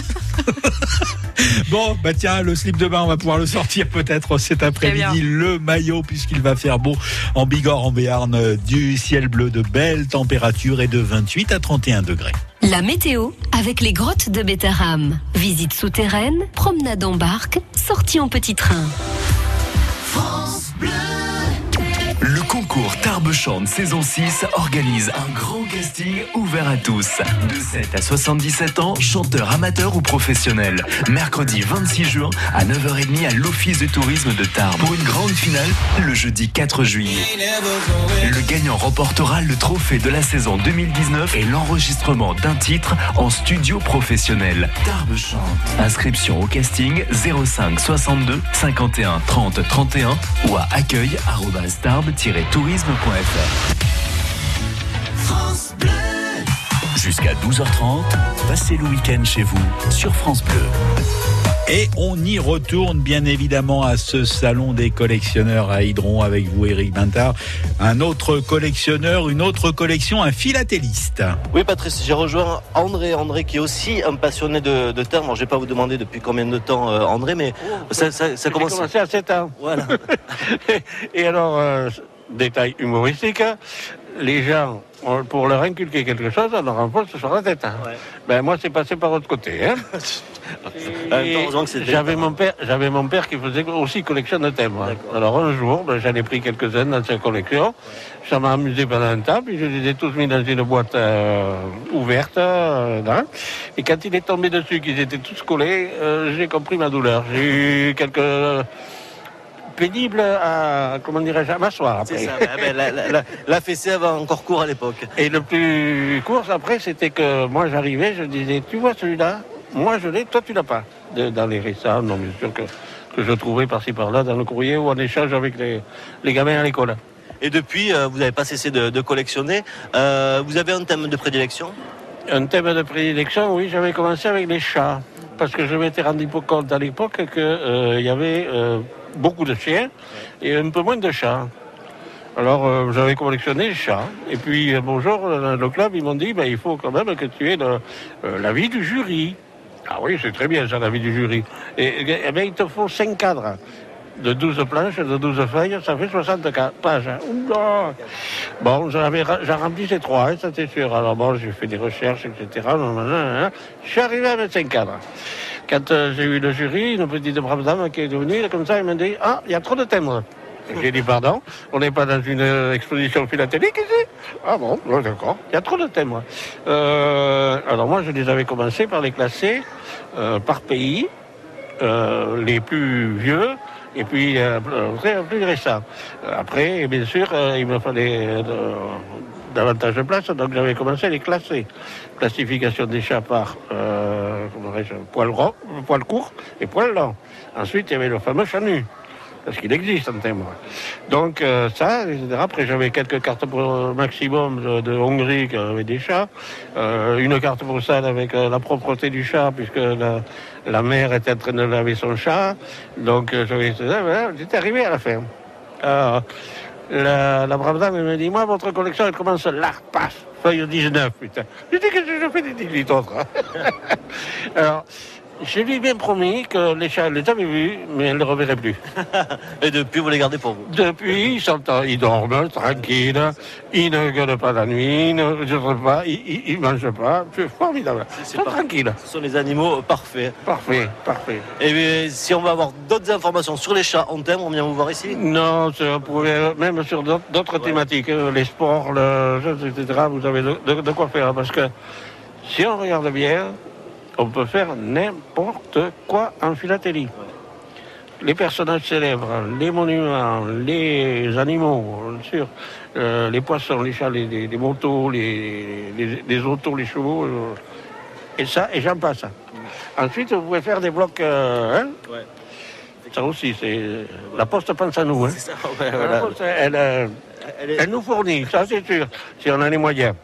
bon, bah tiens, le slip de bain, on va pouvoir le sortir peut-être cet après-midi. Le maillot, puisqu'il va faire beau en Bigorre, en Béarn, euh, du ciel bleu, de belles températures et de 28 à 31 degrés. La météo avec les grottes de Bétaram. Visite souterraine, promenade en barque, sortie en petit train. France Bleu. Concours Tarbes Chante saison 6 organise un grand casting ouvert à tous. De 7 à 77 ans, chanteurs amateurs ou professionnels. Mercredi 26 juin à 9h30 à l'Office du tourisme de Tarbes. Pour une grande finale, le jeudi 4 juillet. Le gagnant remportera le trophée de la saison 2019 et l'enregistrement d'un titre en studio professionnel. Tarbes Chante. Inscription au casting 05 62 51 30 31 ou à France Bleu. Jusqu'à 12h30, passez le week-end chez vous sur France Bleu. Et on y retourne bien évidemment à ce salon des collectionneurs à Hydron avec vous, Eric Bintard. Un autre collectionneur, une autre collection, un philatéliste. Oui, Patrice, j'ai rejoint André. André qui est aussi un passionné de, de terre. Je vais pas vous demander depuis combien de temps, André, mais ça, ça, commence. commencé à 7 ans. Voilà. Et alors, détail humoristique, les gens, pour leur inculquer quelque chose, on leur enfonce sur la tête. hein. Ben, moi, c'est passé par l'autre côté. hein. C'est J'avais mon père, j'avais mon père qui faisait aussi collection de thèmes. hein. Alors un jour, ben, j'en ai pris quelques-uns dans sa collection. Ça m'a amusé pendant un temps, puis je les ai tous mis dans une boîte euh, ouverte. euh, là. Et quand il est tombé dessus, qu'ils étaient tous collés, euh, j'ai compris ma douleur. J'ai eu quelques pénibles à, comment dirais-je, à m'asseoir après. C'est ça. ben, ben, la, la- la- fessée avait encore cours à l'époque. Et le plus court après, c'était que moi j'arrivais, je disais, tu vois celui-là, moi je l'ai, toi tu l'as pas. De- dans les récents, non bien sûr que, que je trouvais par-ci par-là dans le courrier ou en échange avec les, les gamins à l'école. Et depuis, euh, vous n'avez pas cessé de, de collectionner. Euh, vous avez un thème de prédilection? Un thème de prédilection, oui, j'avais commencé avec les chats. Parce que je m'étais rendu compte à l'époque qu'il y avait euh, beaucoup de chiens et un peu moins de chats. Alors euh, j'avais collectionné les chats. Et puis euh, bonjour, dans le club, ils m'ont dit ben, il faut quand même que tu aies euh, l'avis du jury. Ah oui, c'est très bien ça, l'avis du jury. Et, eh ben, il te faut cinq cadres. De 12 planches, de 12 feuilles, ça fait 64 pages. hein. Oula Bon, j'en rempli ces trois, hein, ça c'est sûr. Alors bon, j'ai fait des recherches, etc. Je suis arrivé à 25 cadres. Quand euh, j'ai eu le jury, une petite brave dame qui est venue, comme ça, elle m'a dit Ah, il y a trop de timbres. J'ai dit pardon, on n'est pas dans une euh, exposition philatélique ici? Ah bon, d'accord, il y a trop de thèmes. Euh, alors moi, je les avais commencé par les classer par pays, les plus vieux, et puis euh, plus, récents. Après, bien sûr, il me fallait davantage de place, donc j'avais commencé à les classer. Classification des chats par euh, poil, poil court et poil long. Ensuite, il y avait le fameux chat nu parce qu'il existe un thème. Donc euh, ça, etc. Après j'avais quelques cartes pour maximum de, de Hongrie qui avaient des chats, Euh, une carte postale avec euh, la propreté du chat puisque la, la mère était en train de laver son chat. Donc euh, j'avais j'étais arrivé à la fin. La, brave dame elle me dit moi votre collection elle commence là, paf, feuille 19 putain. Je dis que je fais des 18 autres. hein? Alors Je lui ai bien promis que les chats, elle les avait vus, mais elle ne les reverrait plus. Et depuis, vous les gardez pour vous Depuis, ils, sont, ils dorment tranquilles, ils ne gueulent pas la nuit, ils ne pas, ils ne mangent pas. C'est formidable. Tranquilles. Ce sont les animaux parfaits. Parfait, parfait. Et euh, si on veut avoir d'autres informations sur les chats en thème, on vient vous voir ici Non, c'est- vous pouvez, même sur d'autres thématiques, euh, les sports, le, etc., vous avez de, de- de quoi faire. Parce que si on regarde bien, on peut faire n'importe quoi en philatélie. Les personnages célèbres, les monuments, les animaux, sûr, euh, les poissons, les chats, les, les- les motos, les, autos, les chevaux, euh, et ça, et j'en passe. Ensuite, vous pouvez faire des blocs, euh, hein, ça aussi, c'est la poste pense à nous. Hein. ouais, La. Poste, elle, elle nous fournit, ça c'est sûr, si on a les moyens.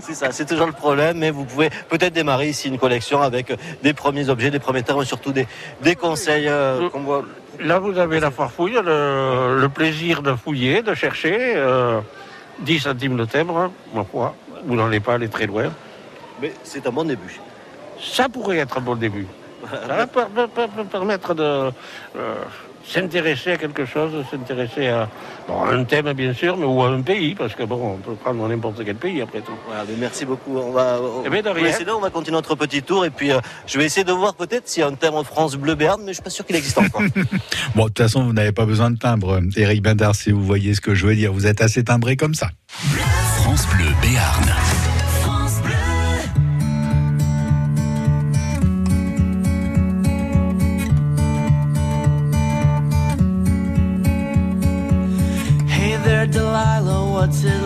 C'est ça, c'est toujours le problème, mais vous pouvez peut-être démarrer ici une collection avec euh, des premiers objets, des premiers termes, et surtout des, des conseils euh, qu'on voit. Là, vous avez la farfouille, le, le plaisir de fouiller, de chercher. euh, 10 centimes de timbre, ma foi, vous n'en allez pas aller très loin. Mais c'est un bon début. Ça pourrait être un bon début. Ça va per- per- per- per- permettre de euh, s'intéresser à quelque chose, s'intéresser à, bon, à un thème bien sûr, mais ou à un pays, parce que bon, on peut prendre n'importe quel pays après tout. Voilà, mais merci beaucoup. On va, on, Eh bien, de rien. on va continuer notre petit tour et puis euh, je vais essayer de voir peut-être s'il y a un thème en France Bleu Béarn, mais je suis pas sûr qu'il existe encore. Bon, de toute façon, vous n'avez pas besoin de timbre, Eric Bindard, si vous voyez ce que je veux dire. Vous êtes assez timbré comme ça. France Bleu Béarn.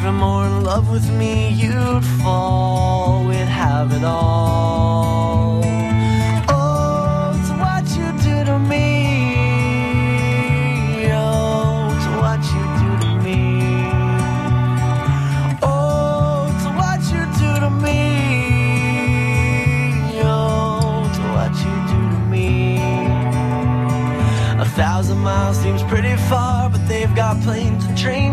Even more in love with me, you'd fall. We'd have it all. Oh, it's what you do to me. Oh, it's what you do to me. Oh, it's what you do to me. Oh, it's what you do to me. A thousand miles seems pretty far, but they've got planes and trains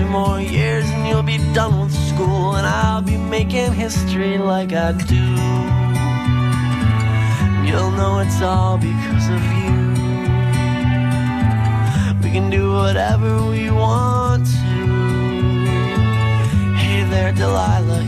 Two more years and you'll be done with school, and I'll be making history like I do. You'll know it's all because of you. We can do whatever we want to. Hey there, Delilah,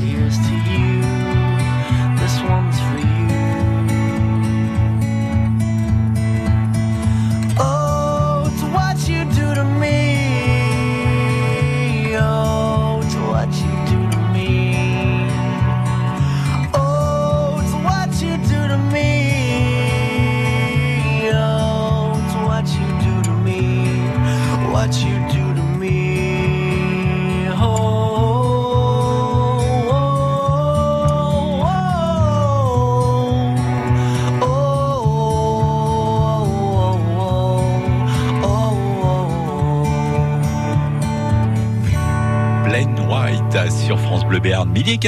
sur France Bleu Béarn, midi.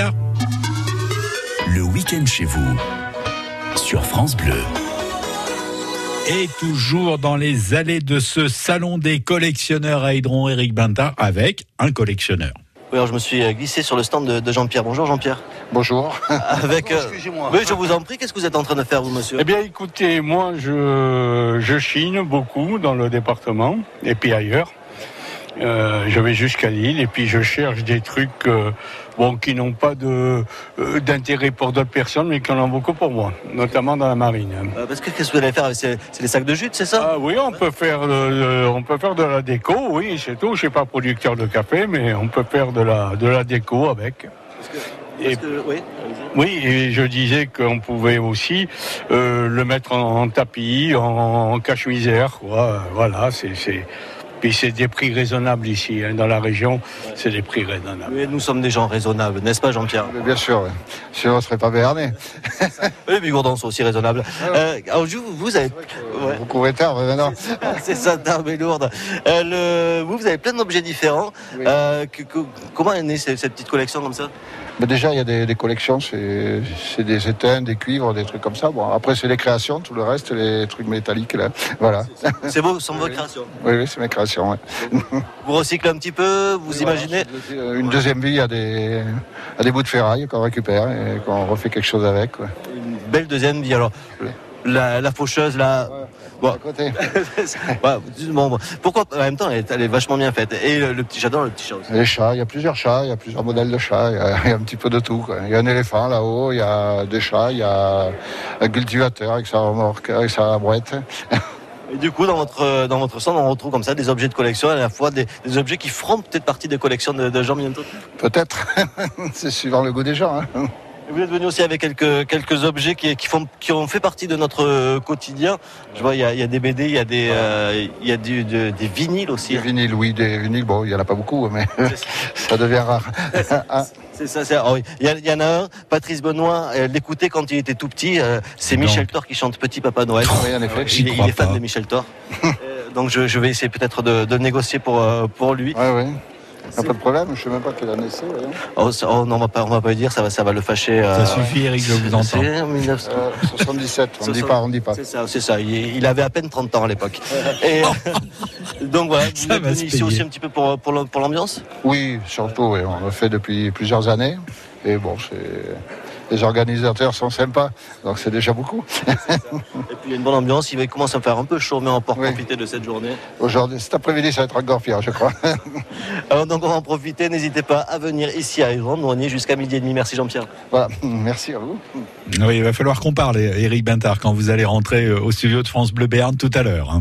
Le week-end chez vous sur France Bleu. Et toujours dans les allées de ce salon des collectionneurs à Hydron, Eric Bintard avec un collectionneur. Oui, alors je me suis euh, glissé sur le stand de, de Jean-Pierre. Bonjour Jean-Pierre. Bonjour. Avec, euh, Excusez-moi. Oui, je vous en prie. Qu'est-ce que vous êtes en train de faire, vous, monsieur? Eh bien, écoutez, moi, je, je chine beaucoup dans le département et puis ailleurs. Euh, je vais jusqu'à Lille et puis je cherche des trucs euh, bon, qui n'ont pas euh, d'intérêt pour d'autres personnes, mais qui en ont beaucoup pour moi, notamment dans la marine. Parce que qu'est-ce que vous allez faire C'est des sacs de jute, c'est ça? Ah oui, on peut faire de, on peut faire de la déco, oui, c'est tout. Je suis pas producteur de café, mais on peut faire de la, de la déco avec. Et- Parce que- oui, oui, et je disais qu'on pouvait aussi euh, le mettre en, en tapis, en, en cache-misère, quoi. Voilà, c'est, puis c'est des prix raisonnables ici, hein, dans la région, c'est des prix raisonnables. Oui, nous sommes des gens raisonnables, n'est-ce pas, Jean-Pierre? Mais Bien sûr, ouais. sinon on ne serait pas béarnais. Oui, les Bigourdons sont aussi raisonnables. Euh, alors, vous, vous avez. Ouais. Vous couvrez tard, mais maintenant. C'est ça, d'armes et lourde. Euh, le... Vous, vous avez plein d'objets différents. Euh, que- que- comment est née cette, cette petite collection comme ça? Mais déjà, il y a des, des collections, c'est des étains, des cuivres, des trucs comme ça. Bon, après, c'est les créations, tout le reste, les trucs métalliques. Là. Voilà. C'est vos, sont vos créations. Oui, oui, c'est mes créations. ouais. Vous recyclez un petit peu, vous imaginez Euh, Une deuxième vie à des, à des bouts de ferraille qu'on récupère et qu'on refait quelque chose avec. Une belle deuxième vie. Alors, la, la faucheuse, là. Bon. À côté. Ouais, bon, bon. Pourquoi En même temps, elle est, elle est vachement bien faite. Et le, le petit, j'adore le petit chat aussi. Les chats, il y a plusieurs chats, il y a plusieurs modèles de chats, il y a, il y a un petit peu de tout. quoi. Il y a un éléphant là-haut, il y a des chats, il y a un cultivateur avec sa remorque, avec sa brouette. Et du coup, dans votre, dans votre stand, on retrouve comme ça des objets de collection, à la fois des, des objets qui feront peut-être partie des collections de, de Jean bientôt. Peut-être, c'est suivant le goût des gens. hein. Vous êtes venu aussi avec quelques, quelques objets qui, qui, font, qui ont fait partie de notre quotidien. Je vois, il y a, il y a des BD, il y a des, euh, il y a du- de- des vinyles aussi. Des vinyles, oui, des vinyles, bon, il n'y en a pas beaucoup, mais ça devient rare. C'est ça, c'est. oui. Il y, a- il y en a un, Patrice Benoît, euh, l'écouter quand il était tout petit, euh, c'est. Michel Thor qui chante Petit Papa Noël. Oui, en effet. Il, est- il est fan de Michel Thor. Euh, donc je, je vais essayer peut-être de, de négocier pour, euh, pour lui. Oui, Pas de problème, je ne sais même pas quelle année c'est. Oh, oh, non, on va pas, on va pas le dire, ça va, ça va le fâcher. Ça suffit, Eric, je vous entends. C'est en 1900. Euh, 77, on ne dit pas, on ne dit pas. C'est ça, c'est ça. Il, il avait à peine 30 ans à l'époque. Et euh, donc voilà, vous Ça êtes va venu ici aussi un petit peu pour, pour l'am- pour l'ambiance? Oui, surtout, oui, on le fait depuis plusieurs années. Et bon, c'est... les organisateurs sont sympas, donc c'est déjà beaucoup. Et puis il y a une bonne ambiance, il va commencer à faire un peu chaud, mais on peut en profiter de cette journée. Aujourd'hui, cet après-midi, ça va être encore pire, je crois. Alors donc on va en profiter, n'hésitez pas à venir ici à nous on y est jusqu'à midi et demi. Merci Jean-Pierre. Voilà, merci à vous. Oui, il va falloir qu'on parle, Eric Bintard, quand vous allez rentrer euh, au studio de France Bleu Béarn tout à l'heure.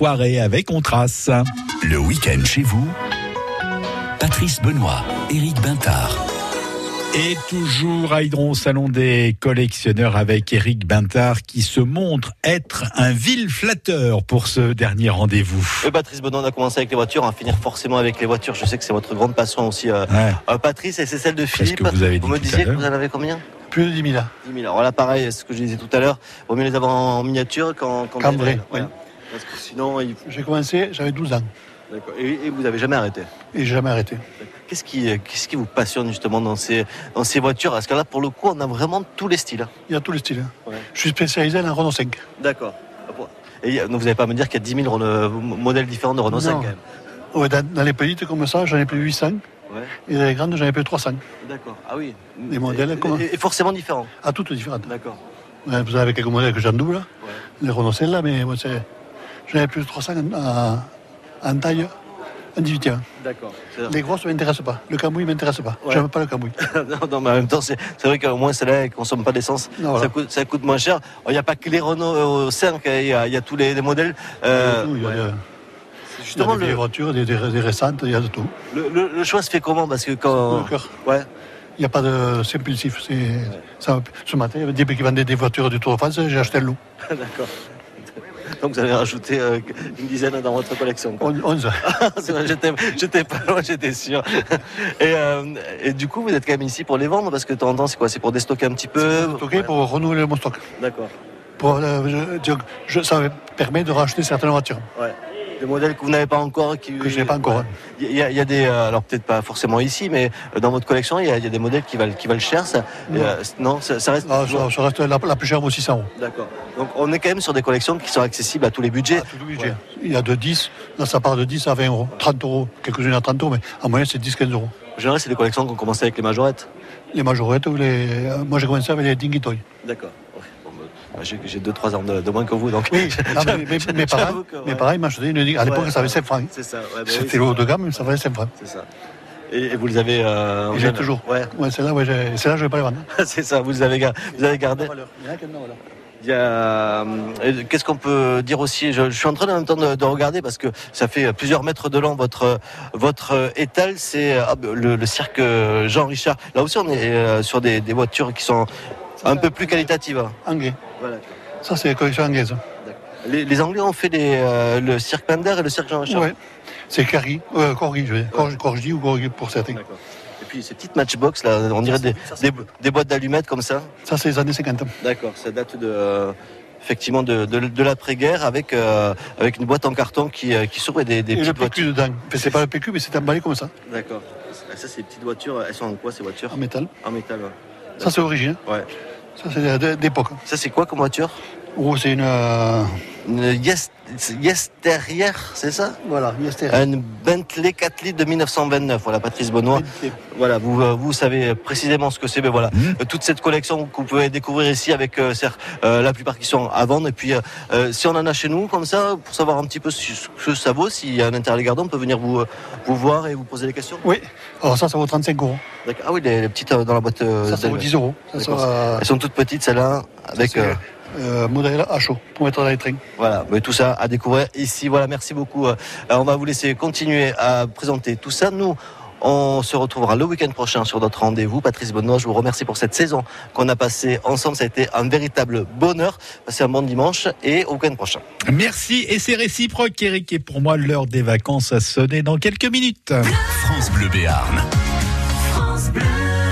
Enfoirés avec On Trace. Le week-end chez vous, Patrice Benoît, Éric Bintard. Et toujours à Hydron, salon des collectionneurs avec Eric Bintard qui se montre être un vil flatteur pour ce dernier rendez-vous. Oui, Patrice Benoît, on a commencé avec les voitures, on va finir forcément avec les voitures. Je sais que c'est votre grande passion aussi, euh, Ouais. euh, Patrice, et c'est celle de Philippe. que vous avez dit me disiez que vous en avez combien? Plus de 10 000. 10 000. Alors là, pareil, ce que je disais tout à l'heure, vaut mieux les avoir en miniature qu'en qu'en Cambré. Parce que sinon, il- J'ai commencé, j'avais 12 ans. D'accord. Et, et vous n'avez jamais arrêté Et jamais arrêté. Qu'est-ce qui, euh, qu'est-ce qui vous passionne justement dans ces, dans ces voitures? Parce que là, pour le coup, on a vraiment tous les styles. Il y a tous les styles. Ouais. Je suis spécialisé dans Renault 5. D'accord. Et il y a- donc, vous n'allez pas me dire qu'il y a 10 000 Renault- euh, modèles différents de Renault 5 Non. quand même Ouais, dans, dans les petites comme ça, j'en ai plus 800. Ouais. Et dans les grandes, j'en ai plus 300. D'accord. Ah oui. Les modèles, Et- comment et, et forcément différents. Ah, toutes différentes. D'accord. Ouais, vous avez quelques modèles que j'en double. Les Renault 5 là, mais moi, c'est... j'en ai plus de 300 en, en taille, en 18e. D'accord. Les grosses ne m'intéressent pas. Le cambouis ne m'intéresse pas. Ouais. J'aime pas le cambouis. non, non, mais en même temps, c'est vrai qu'au moins, celle-là, elle ne consomme pas d'essence. Voilà. ça, coûte, ça coûte moins cher. Il n'y a pas que les Renault euh, 5, il y, a- il y a tous les, les modèles. Euh, Il y a, ouais. des- il y a des le- voitures, des, des- des récentes, il y a de tout. Le, le- le choix se fait comment? Parce que quand. Le cœur. Ouais. Il n'y a pas de c'est impulsif. Ça, ce matin, il y avait des qui vendaient des voitures du Tour de France, j'ai acheté le lot. D'accord. Donc vous avez rajouté euh, une dizaine dans votre collection. quoi. 11. C'est vrai, j'étais, j'étais pas loin, j'étais sûr. Et, euh, et du coup, vous êtes quand même ici pour les vendre parce que de temps en temps, c'est quoi? C'est pour déstocker un petit peu? Ok, pour renouveler mon stock. D'accord. Pour, euh, je- ça me permet de racheter certaines voitures Ouais. Des modèles que vous n'avez pas encore qui, que je n'ai pas encore. hein. Il y, a, il y a des, euh, alors peut-être pas forcément ici, mais euh, dans votre collection, il y a, il y a des modèles qui valent, qui valent cher. Ça, Non. Euh, non, ça, ça reste. Ah, ça, ça reste la, la plus chère vaut 600 euros. D'accord. Donc on est quand même sur des collections qui sont accessibles à tous les budgets. Tout le budget. Il y a de 10, là ça part de 10 à 20 euros. 30 euros, quelques-unes à 30 euros, mais en moyenne c'est 10-15 euros. En général, c'est des collections qui ont commencé avec les majorettes. Les majorettes ou les. Moi j'ai commencé avec les Dingy. D'accord. Bah, j'ai, j'ai 2-3 ans de, de moins que vous, donc. Oui, non, mais, mais, ouais. une Dingy. À l'époque Ouais, ça avait ouais. 5 francs. C'est ça. ouais, bah C'était le haut de gamme, mais ça valait 5 francs. C'est ça. Et, vous les avez. Euh, j'ai avez- toujours. Ouais. Ouais, c'est là, ouais, là je vais pas les vendre. c'est ça. Vous les avez, vous avez gardé. Il y en a qui valeur. Euh, Qu'est-ce qu'on peut dire aussi? Je, je suis en train en même temps de, de regarder parce que ça fait plusieurs mètres de long votre votre étal. C'est ah, le, le cirque Jean Richard. Là aussi, on est euh, sur des, des voitures qui sont un peu plus qualitatives. Anglais. Voilà. Ça c'est la collection anglaise. Les, les Anglais ont fait les, euh, le cirque Pender et le cirque Jean Richard. Ouais. C'est Carrie, euh, Corgi, je vais dire. Corgi, Corgi ou Corgi pour certains. Et puis ces petites matchbox là, on dirait des, des, des boîtes d'allumettes comme ça. Ça c'est les années 50. D'accord, ça date de euh, effectivement de, de, de l'après-guerre avec euh, avec une boîte en carton qui euh, qui s'ouvre et des, des Et le petites PQ voitures. dedans. C'est pas le PQ, mais c'est emballé comme ça, D'accord. Ça ces petites voitures, elles sont en quoi ces voitures? En métal. En métal. Ouais. Ça c'est original. Ouais. Ça c'est d'époque. Ça c'est quoi comme voiture? Oh, c'est une. Une Yes, yes Terrier, c'est ça? Voilà, Yes Terrier. Une Bentley 4 litres de 1929. Voilà, Patrice Benoît. Voilà, vous, euh, vous savez précisément ce que c'est. Mais voilà, Euh, toute cette collection que vous pouvez découvrir ici avec euh, la plupart qui sont à vendre. Et puis, euh, si on en a chez nous, comme ça, pour savoir un petit peu ce que ça vaut, s'il y a un intérêt à les garder, on peut venir vous, vous voir et vous poser des questions. Oui. Alors ça, ça vaut 35 euros. Ah oui, les, les petites dans la boîte. euh, Ça, ça vaut d'allumettes. 10 euros. Ça, ça Elles sont toutes petites, celles-là, avec. Euh, modèle à chaud pour mettre dans les trains. Voilà, mais tout ça à découvrir ici. Voilà, merci beaucoup. Euh, on va vous laisser continuer à présenter tout ça. Nous, on se retrouvera le week-end prochain sur d'autres rendez-vous. Patrice Benoît, je vous remercie pour cette saison qu'on a passée ensemble. Ça a été un véritable bonheur. Passez un bon dimanche et au week-end prochain. Merci et c'est réciproque Eric et pour moi l'heure des vacances a sonné dans quelques minutes. France Bleu Béarn.